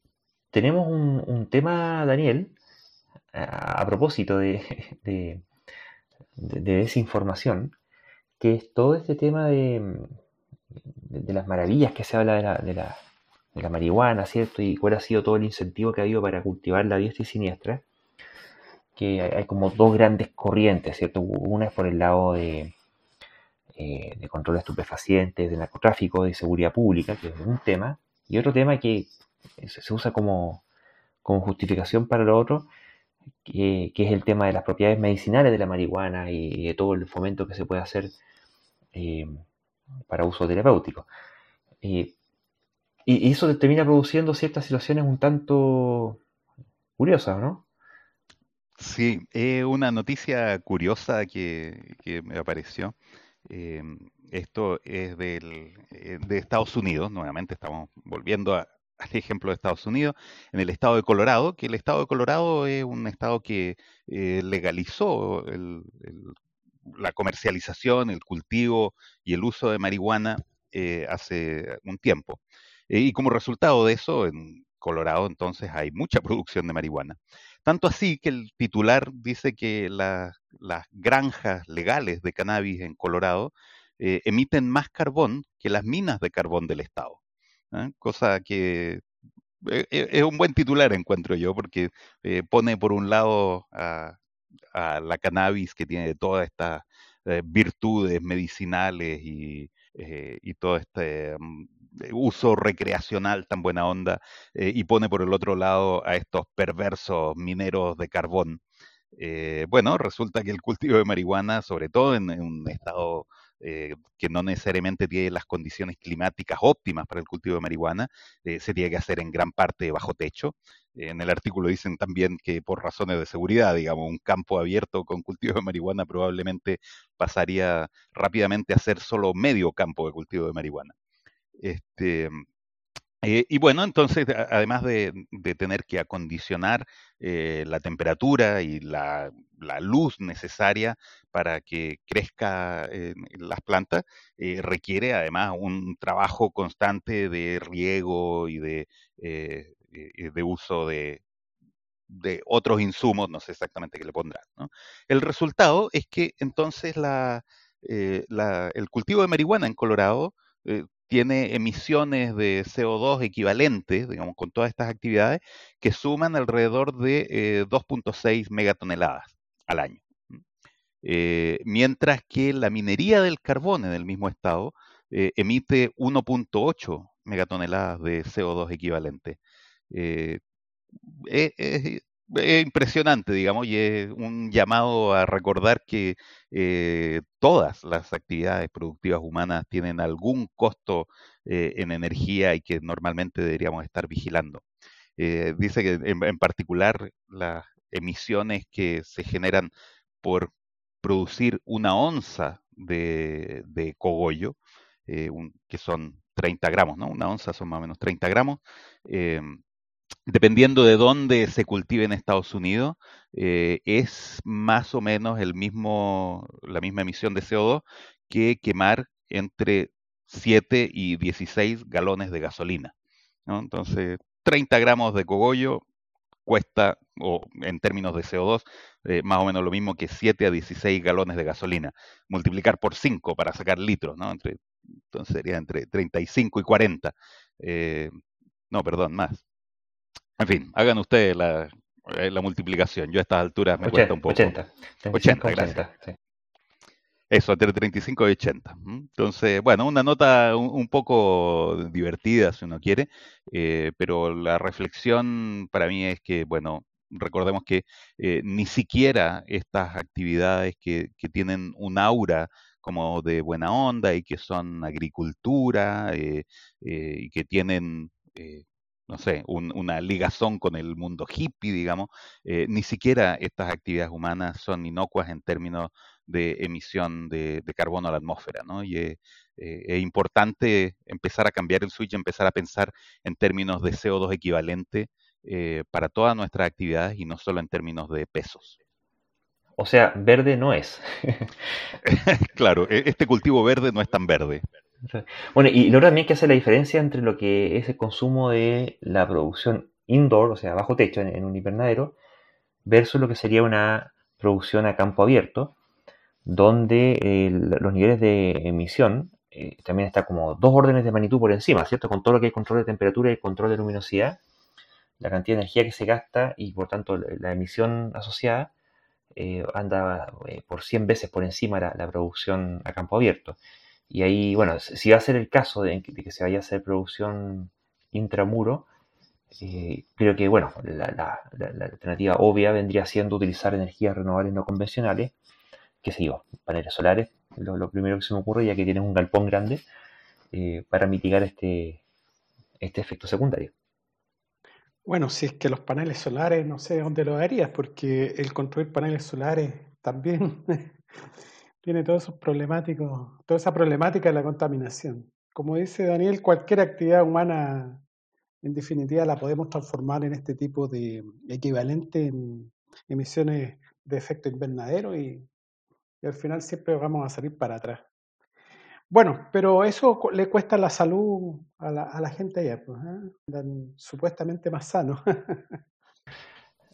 tenemos un, tema, Daniel, a, propósito de, de, desinformación, que es todo este tema de, de, las maravillas que se habla de la de la marihuana, ¿cierto? Y cuál ha sido todo el incentivo que ha habido para cultivar la diestra y siniestra, que hay, como dos grandes corrientes, ¿cierto? Una es por el lado de, eh, de control de estupefacientes, de narcotráfico, de seguridad pública, que es un tema, y otro tema que se usa como, como justificación para lo otro, que, es el tema de las propiedades medicinales de la marihuana y, de todo el fomento que se puede hacer eh, para uso terapéutico. Eh, y, eso termina produciendo ciertas situaciones un tanto curiosas, ¿no? Sí, es una noticia curiosa que, me apareció. Eh, esto es del, eh, de Estados Unidos, nuevamente estamos volviendo al ejemplo de Estados Unidos, en el estado de Colorado, que el estado de Colorado es un estado que eh, legalizó la comercialización, el cultivo y el uso de marihuana hace un tiempo. Eh, y como resultado de eso, en Colorado entonces hay mucha producción de marihuana. Tanto así que el titular dice que las granjas legales de cannabis en Colorado eh, emiten más carbón que las minas de carbón del Estado. ¿Eh? Cosa que es un buen titular, encuentro yo, porque pone por un lado a, la cannabis que tiene todas estas virtudes medicinales y, todo este mm, uso recreacional tan buena onda eh, y pone por el otro lado a estos perversos mineros de carbón. Eh, bueno, resulta que el cultivo de marihuana, sobre todo en, un estado eh, que no necesariamente tiene las condiciones climáticas óptimas para el cultivo de marihuana, se tiene que hacer en gran parte bajo techo. En el artículo dicen también que por razones de seguridad, digamos, un campo abierto con cultivo de marihuana probablemente pasaría rápidamente a ser solo medio campo de cultivo de marihuana. Este, eh, y bueno, entonces, además de, tener que acondicionar eh, la temperatura y la, luz necesaria para que crezca las plantas, eh, requiere además un trabajo constante de riego y de, uso de, de otros insumos, no sé exactamente qué le pondrán. El resultado es que entonces la, el cultivo de marihuana en Colorado tiene emisiones de CO2 equivalentes, digamos, con todas estas actividades, que suman alrededor de 2.6 eh, megatoneladas al año. Eh, mientras que la minería del carbón en el mismo estado eh, emite 1.8 megatoneladas de CO2 equivalente. es, es impresionante, digamos, y es un llamado a recordar que eh, todas las actividades productivas humanas tienen algún costo eh, en energía y que normalmente deberíamos estar vigilando. Eh, dice que en, particular las emisiones que se generan por producir una onza de, cogollo, que son 30 gramos, ¿no? Una onza son más o menos 30 gramos, dependiendo de dónde se cultive en Estados Unidos, eh, es más o menos el mismo, la misma emisión de CO2 que quemar entre 7 y 16 galones de gasolina. Entonces, 30 gramos de cogollo cuesta, o en términos de CO2, eh, más o menos lo mismo que 7 a 16 galones de gasolina. Multiplicar por 5 para sacar litros, ¿no? Entre, entonces sería entre 35 y 40. Eh, no, perdón, más. En fin, hagan ustedes la, eh, la multiplicación. Yo a estas alturas me cuesta un poco. 80. 80, gracias. Eso, entre 35 y 80. Entonces, bueno, una nota un, poco divertida, si uno quiere, eh, pero la reflexión para mí es que, bueno, recordemos que eh, ni siquiera estas actividades que, que, tienen un aura como de buena onda y que son agricultura y que tienen no sé, una ligazón con el mundo hippie, digamos, eh, ni siquiera estas actividades humanas son inocuas en términos de emisión de, carbono a la atmósfera, ¿no? Y es, importante empezar a cambiar el switch, empezar a pensar en términos de CO2 equivalente para todas nuestras actividades y no solo en términos de pesos. O sea, verde no es. claro, e, este cultivo verde no es tan verde. Bueno, y luego también que hace la diferencia entre lo que es el consumo de la producción indoor, o sea, bajo techo, en, un invernadero, versus lo que sería una producción a campo abierto, donde los niveles de emisión eh, también está como dos órdenes de magnitud por encima, ¿cierto? Con todo lo que es control de temperatura y control de luminosidad, la cantidad de energía que se gasta y por tanto la emisión asociada eh, anda eh, por 100 veces por encima la, la producción a campo abierto. Y ahí, bueno, si va a ser el caso de, que se vaya a hacer producción intramuro, creo que, bueno, la, alternativa obvia vendría siendo utilizar energías renovables no convencionales, que sé yo, paneles solares, lo, primero que se me ocurre, ya que tienen un galpón grande, para mitigar este, este efecto secundario. Bueno, si es que los paneles solares, no sé dónde lo harías, porque el construir paneles solares también tiene todos esos problemáticos, toda esa problemática de la contaminación. Como dice Daniel, cualquier actividad humana, en definitiva, la podemos transformar en este tipo de equivalente en emisiones de efecto invernadero y al final siempre vamos a salir para atrás. Bueno, pero eso le cuesta la salud a la, a la gente allá, pues, ¿eh? supuestamente más sano.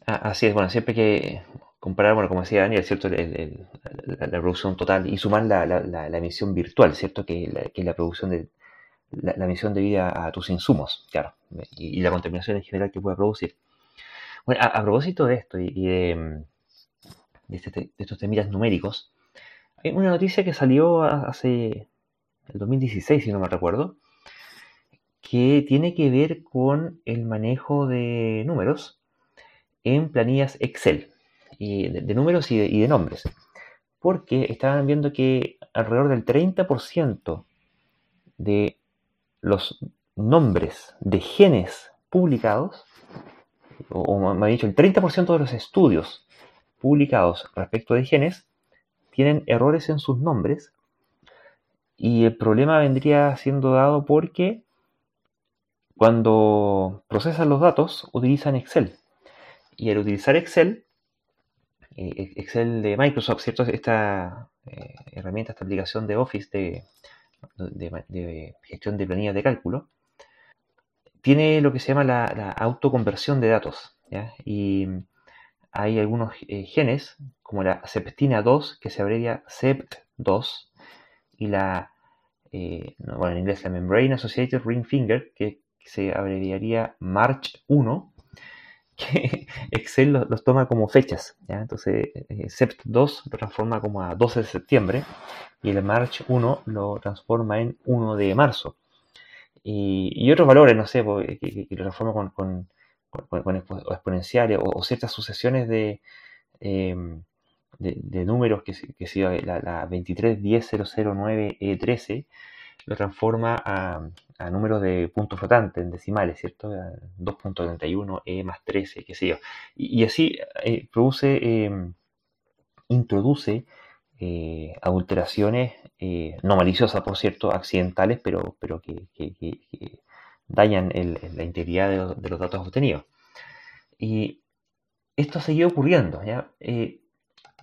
Así es, bueno, siempre que comparar, bueno, como decía Daniel, ¿cierto? la, producción total y sumar la, la, emisión virtual, ¿cierto? Que, que es la producción de la, emisión debida a tus insumos, claro, y, la contaminación en general que puede producir. Bueno, a, propósito de esto y, de, de, este, de estos temitas numéricos, hay una noticia que salió hace el 2016, si no me recuerdo, que tiene que ver con el manejo de números en planillas Excel, de, números y de, nombres, porque estaban viendo que alrededor del 30% de los nombres de genes publicados, o, me ha dicho, el 30% de los estudios publicados respecto de genes tienen errores en sus nombres y el problema vendría siendo dado porque cuando procesan los datos utilizan Excel. Y al utilizar Excel, eh, Excel de Microsoft, ¿cierto? Esta eh, herramienta, esta aplicación de Office de, gestión de planillas de cálculo, tiene lo que se llama la, autoconversión de datos. Y hay algunos eh, genes, como la septina 2, que se abrevia SEPT2, y la, eh, bueno, en inglés la Membrane Associated Ring Finger, que, se abreviaría March 1, que Excel los, toma como fechas. Entonces, eh, Sept 2 lo transforma como a 12 de septiembre y el March 1 lo transforma en 1 de marzo. Y, otros valores, no sé, pues, que, lo transforma con, con, exponenciales o, ciertas sucesiones de, em, de, números que, que si la, la 231009E13 lo transforma a, números de puntos flotantes, en decimales, ¿cierto? 2.31, E más 13, qué sé yo. Y, así eh, produce, em, introduce eh, adulteraciones eh, no maliciosas, por cierto, accidentales, pero, pero que, dañan la integridad de, los datos obtenidos. Y esto seguido ocurriendo, ¿ya?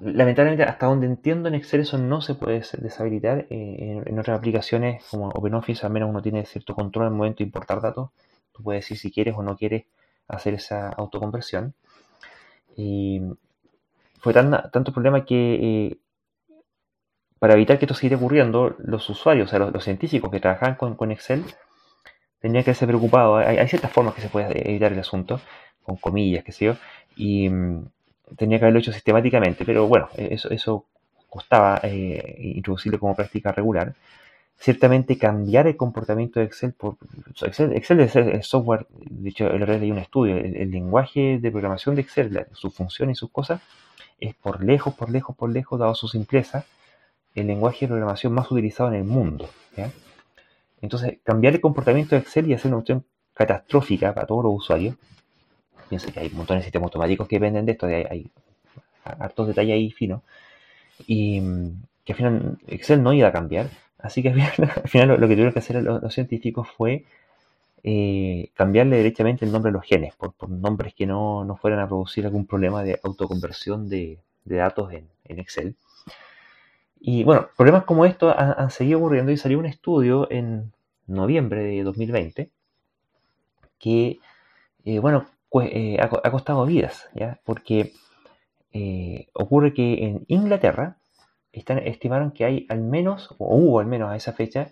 Lamentablemente, hasta donde entiendo en Excel eso no se puede deshabilitar. Eh, en, otras aplicaciones como OpenOffice, al menos uno tiene cierto control al momento de importar datos. Tú puedes decir si quieres o no quieres hacer esa autoconversión. Y fue tan, tanto problema que eh, para evitar que esto siguiera ocurriendo, los usuarios, o sea, los, científicos que trabajaban con, Excel, tenían que ser preocupados. Hay, hay, ciertas formas que se puede evitar el asunto, con comillas, qué sé yo. Y mm, tenía que haberlo hecho sistemáticamente, pero bueno, eso, eso costaba eh, introducirlo como práctica regular. Ciertamente cambiar el comportamiento de Excel por Excel, Excel es el software, de hecho el otro un estudio, el, lenguaje de programación de Excel, sus funciones y sus cosas, es por lejos, por lejos, por lejos, dado su simpleza, el lenguaje de programación más utilizado en el mundo. Entonces, cambiar el comportamiento de Excel y hacer una opción catastrófica para todos los usuarios Piensa que hay montones de sistemas automáticos que dependen de esto, hay, hay hartos detalles ahí finos. y mm, que al final Excel no iba a cambiar. Así que al final, lo, que tuvieron que hacer los, científicos fue eh, cambiarle directamente el nombre a los genes, por, nombres que no, no, fueran a producir algún problema de autoconversión de, datos en, en, Excel. Y bueno, problemas como estos han, seguido ocurriendo y salió un estudio en noviembre de 2020 que, eh, bueno, eh, ha, costado vidas. Porque ocurre que en Inglaterra, estimaron que hay al menos, o hubo al menos a esa fecha,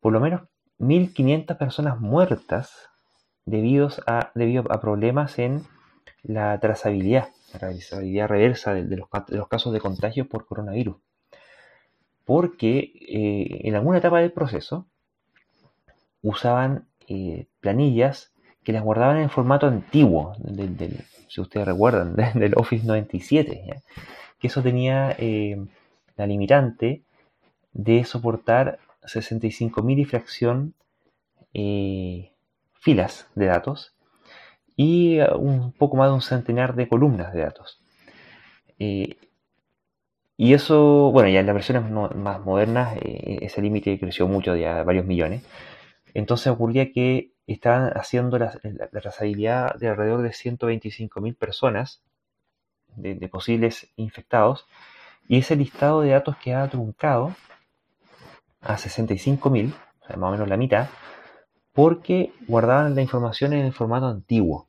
por lo menos 1.500 personas muertas debido a, debido a problemas en la trazabilidad, la trazabilidad reversa de, los, casos de contagio por coronavirus. Porque eh, en alguna etapa del proceso usaban eh, planillas que las guardaban en formato antiguo, si ustedes recuerdan, del Office 97, que eso tenía eh, la limitante de soportar 65.000 y fracción eh, filas de datos y un poco más de un centenar de columnas de datos. Eh, y eso, bueno, ya en las versiones más modernas ese límite creció mucho, ya varios millones. Entonces ocurría que estaban haciendo la, trazabilidad de alrededor de 125.000 personas, de, posibles infectados, y ese listado de datos quedaba truncado a 65.000, o sea, más o menos la mitad, porque guardaban la información en el formato antiguo.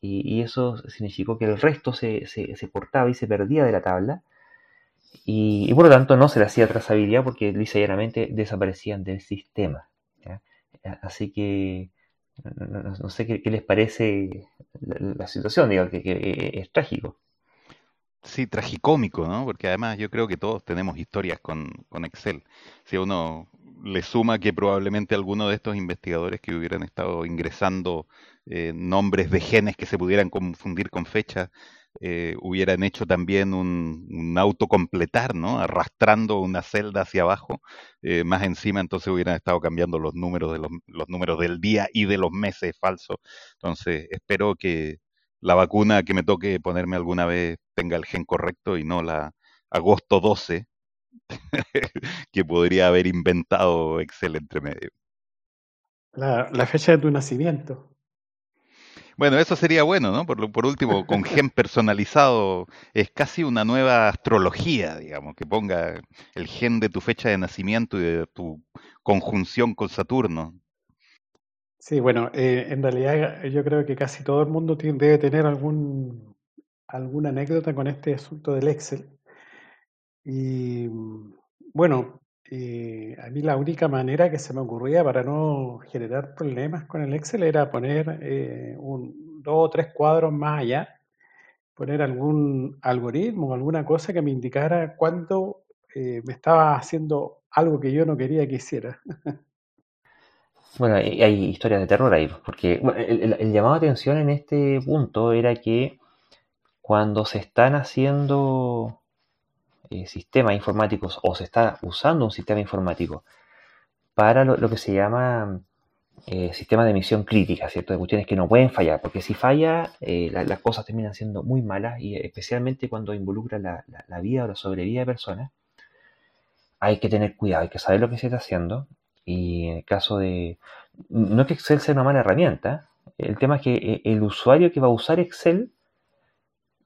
Y, eso significó que el resto se, cortaba y se perdía de la tabla. Y, por lo tanto no se le hacía trazabilidad porque lisa llanamente desaparecían del sistema. Así que no, sé qué, les parece la, situación, digo, que es trágico. Sí, tragicómico, ¿no? Porque además yo creo que todos tenemos historias con, con Excel. Si uno le suma que probablemente alguno de estos investigadores que hubieran estado ingresando eh, nombres de genes que se pudieran confundir con fechas, eh, hubieran hecho también un, un, autocompletar, ¿no? Arrastrando una celda hacia abajo, eh, más encima entonces hubieran estado cambiando los números de los, números del día y de los meses falsos. Entonces espero que la vacuna que me toque ponerme alguna vez tenga el gen correcto y no la agosto 12 que podría haber inventado Excel entre medio. La, fecha de tu nacimiento. Bueno, eso sería bueno, ¿no? Por, por último, con gen personalizado es casi una nueva astrología, digamos, que ponga el gen de tu fecha de nacimiento y de tu conjunción con Saturno. Sí, bueno, eh, en realidad yo creo que casi todo el mundo debe tener algún, alguna anécdota con este asunto del Excel. Y bueno, eh, a mí la única manera que se me ocurría para no generar problemas con el Excel era poner eh, un, dos o tres cuadros más allá, poner algún algoritmo o alguna cosa que me indicara cuándo me estaba haciendo algo que yo no quería que hiciera. Bueno, hay historias de terror ahí, porque el, llamado de atención en este punto era que cuando se están haciendo eh, sistemas informáticos o se está usando un sistema informático para lo, que se llama eh, sistema de emisión crítica, ¿cierto? De cuestiones que no pueden fallar, porque si falla, eh, las cosas terminan siendo muy malas y especialmente cuando involucra la, la vida o la sobrevida de personas, hay que tener cuidado, hay que saber lo que se está haciendo y en el caso de... No es que Excel sea una mala herramienta, el tema es que el usuario que va a usar Excel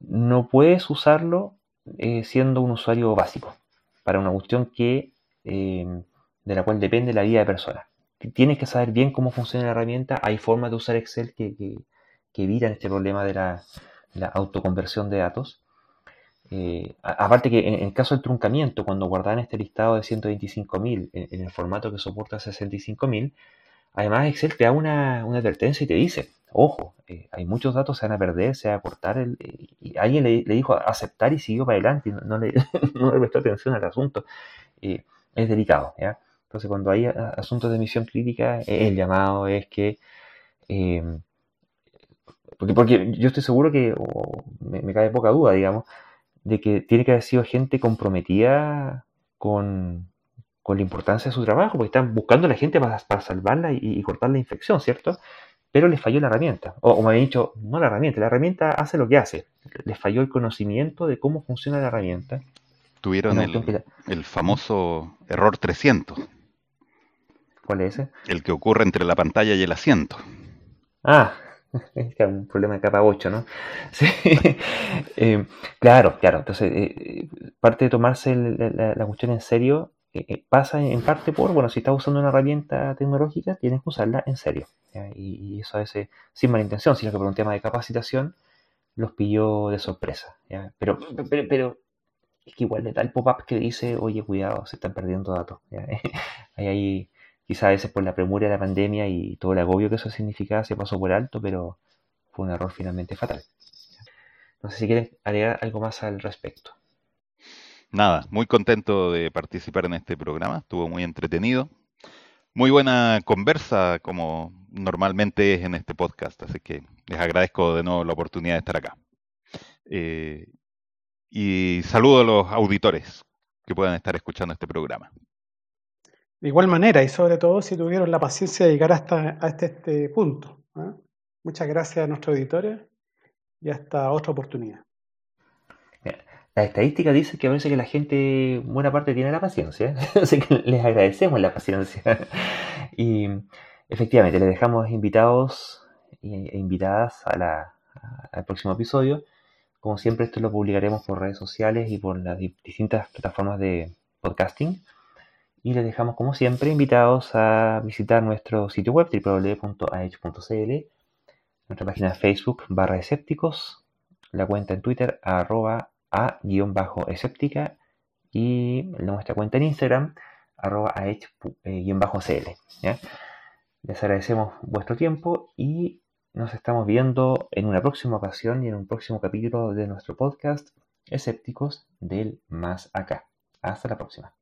no puedes usarlo eh, siendo un usuario básico para una cuestión que eh, de la cual depende la vida de personas. Tienes que saber bien cómo funciona la herramienta. Hay formas de usar Excel que, evitan este problema de la, autoconversión de datos. Eh, aparte que en, el caso del truncamiento, cuando guardan este listado de 125.000 en, en el formato que soporta 65.000, además Excel te da una, advertencia y te dice, ojo, eh, hay muchos datos, se van a perder, se va a cortar, el, y alguien le, dijo aceptar y siguió para adelante, y no, le, prestó atención al asunto. Eh, es delicado, ¿ya? Entonces cuando hay asuntos de emisión crítica, el llamado es que... porque, yo estoy seguro que, me, me cae poca duda, digamos, de que tiene que haber sido gente comprometida con, la importancia de su trabajo, porque están buscando a la gente para, para salvarla y, cortar la infección, ¿cierto? Pero les falló la herramienta. O, me habían dicho, no la herramienta, la herramienta hace lo que hace. Les falló el conocimiento de cómo funciona la herramienta. Tuvieron el, el famoso error 300. ¿Cuál es ese? El que ocurre entre la pantalla y el asiento. Ah, es un problema de capa 8, ¿no? Sí. Eh, claro, claro. Entonces, eh, parte de tomarse la, cuestión en serio eh, pasa en parte por, bueno, si estás usando una herramienta tecnológica, tienes que usarla en serio. Y, eso a veces, sin mala intención, sino que por un tema de capacitación, los pilló de sorpresa. Pero, pero, pero, es que igual le da el pop-up que dice, oye, cuidado, se están perdiendo datos. Ahí hay Quizá a veces por la premura de la pandemia y todo el agobio que eso significaba se pasó por alto, pero fue un error finalmente fatal. No sé si quieren agregar algo más al respecto. Nada, muy contento de participar en este programa, estuvo muy entretenido. Muy buena conversa, como normalmente es en este podcast, así que les agradezco de nuevo la oportunidad de estar acá. Eh, y saludo a los auditores que puedan estar escuchando este programa. De igual manera, y sobre todo si tuvieron la paciencia de llegar hasta, este, punto. ¿ah? Muchas gracias a nuestros editores y hasta otra oportunidad. La estadística dice que a veces que la gente, buena parte, tiene la paciencia. Así que les agradecemos la paciencia. y efectivamente, les dejamos invitados e invitadas al próximo episodio. Como siempre, esto lo publicaremos por redes sociales y por las distintas plataformas de podcasting y les dejamos como siempre invitados a visitar nuestro sitio web www.aech.cl, nuestra página de Facebook barra escépticos, la cuenta en Twitter arroba a-escéptica y nuestra cuenta en Instagram arroba aech-cl. Les agradecemos vuestro tiempo y nos estamos viendo en una próxima ocasión y en un próximo capítulo de nuestro podcast Escépticos del Más Acá. Hasta la próxima.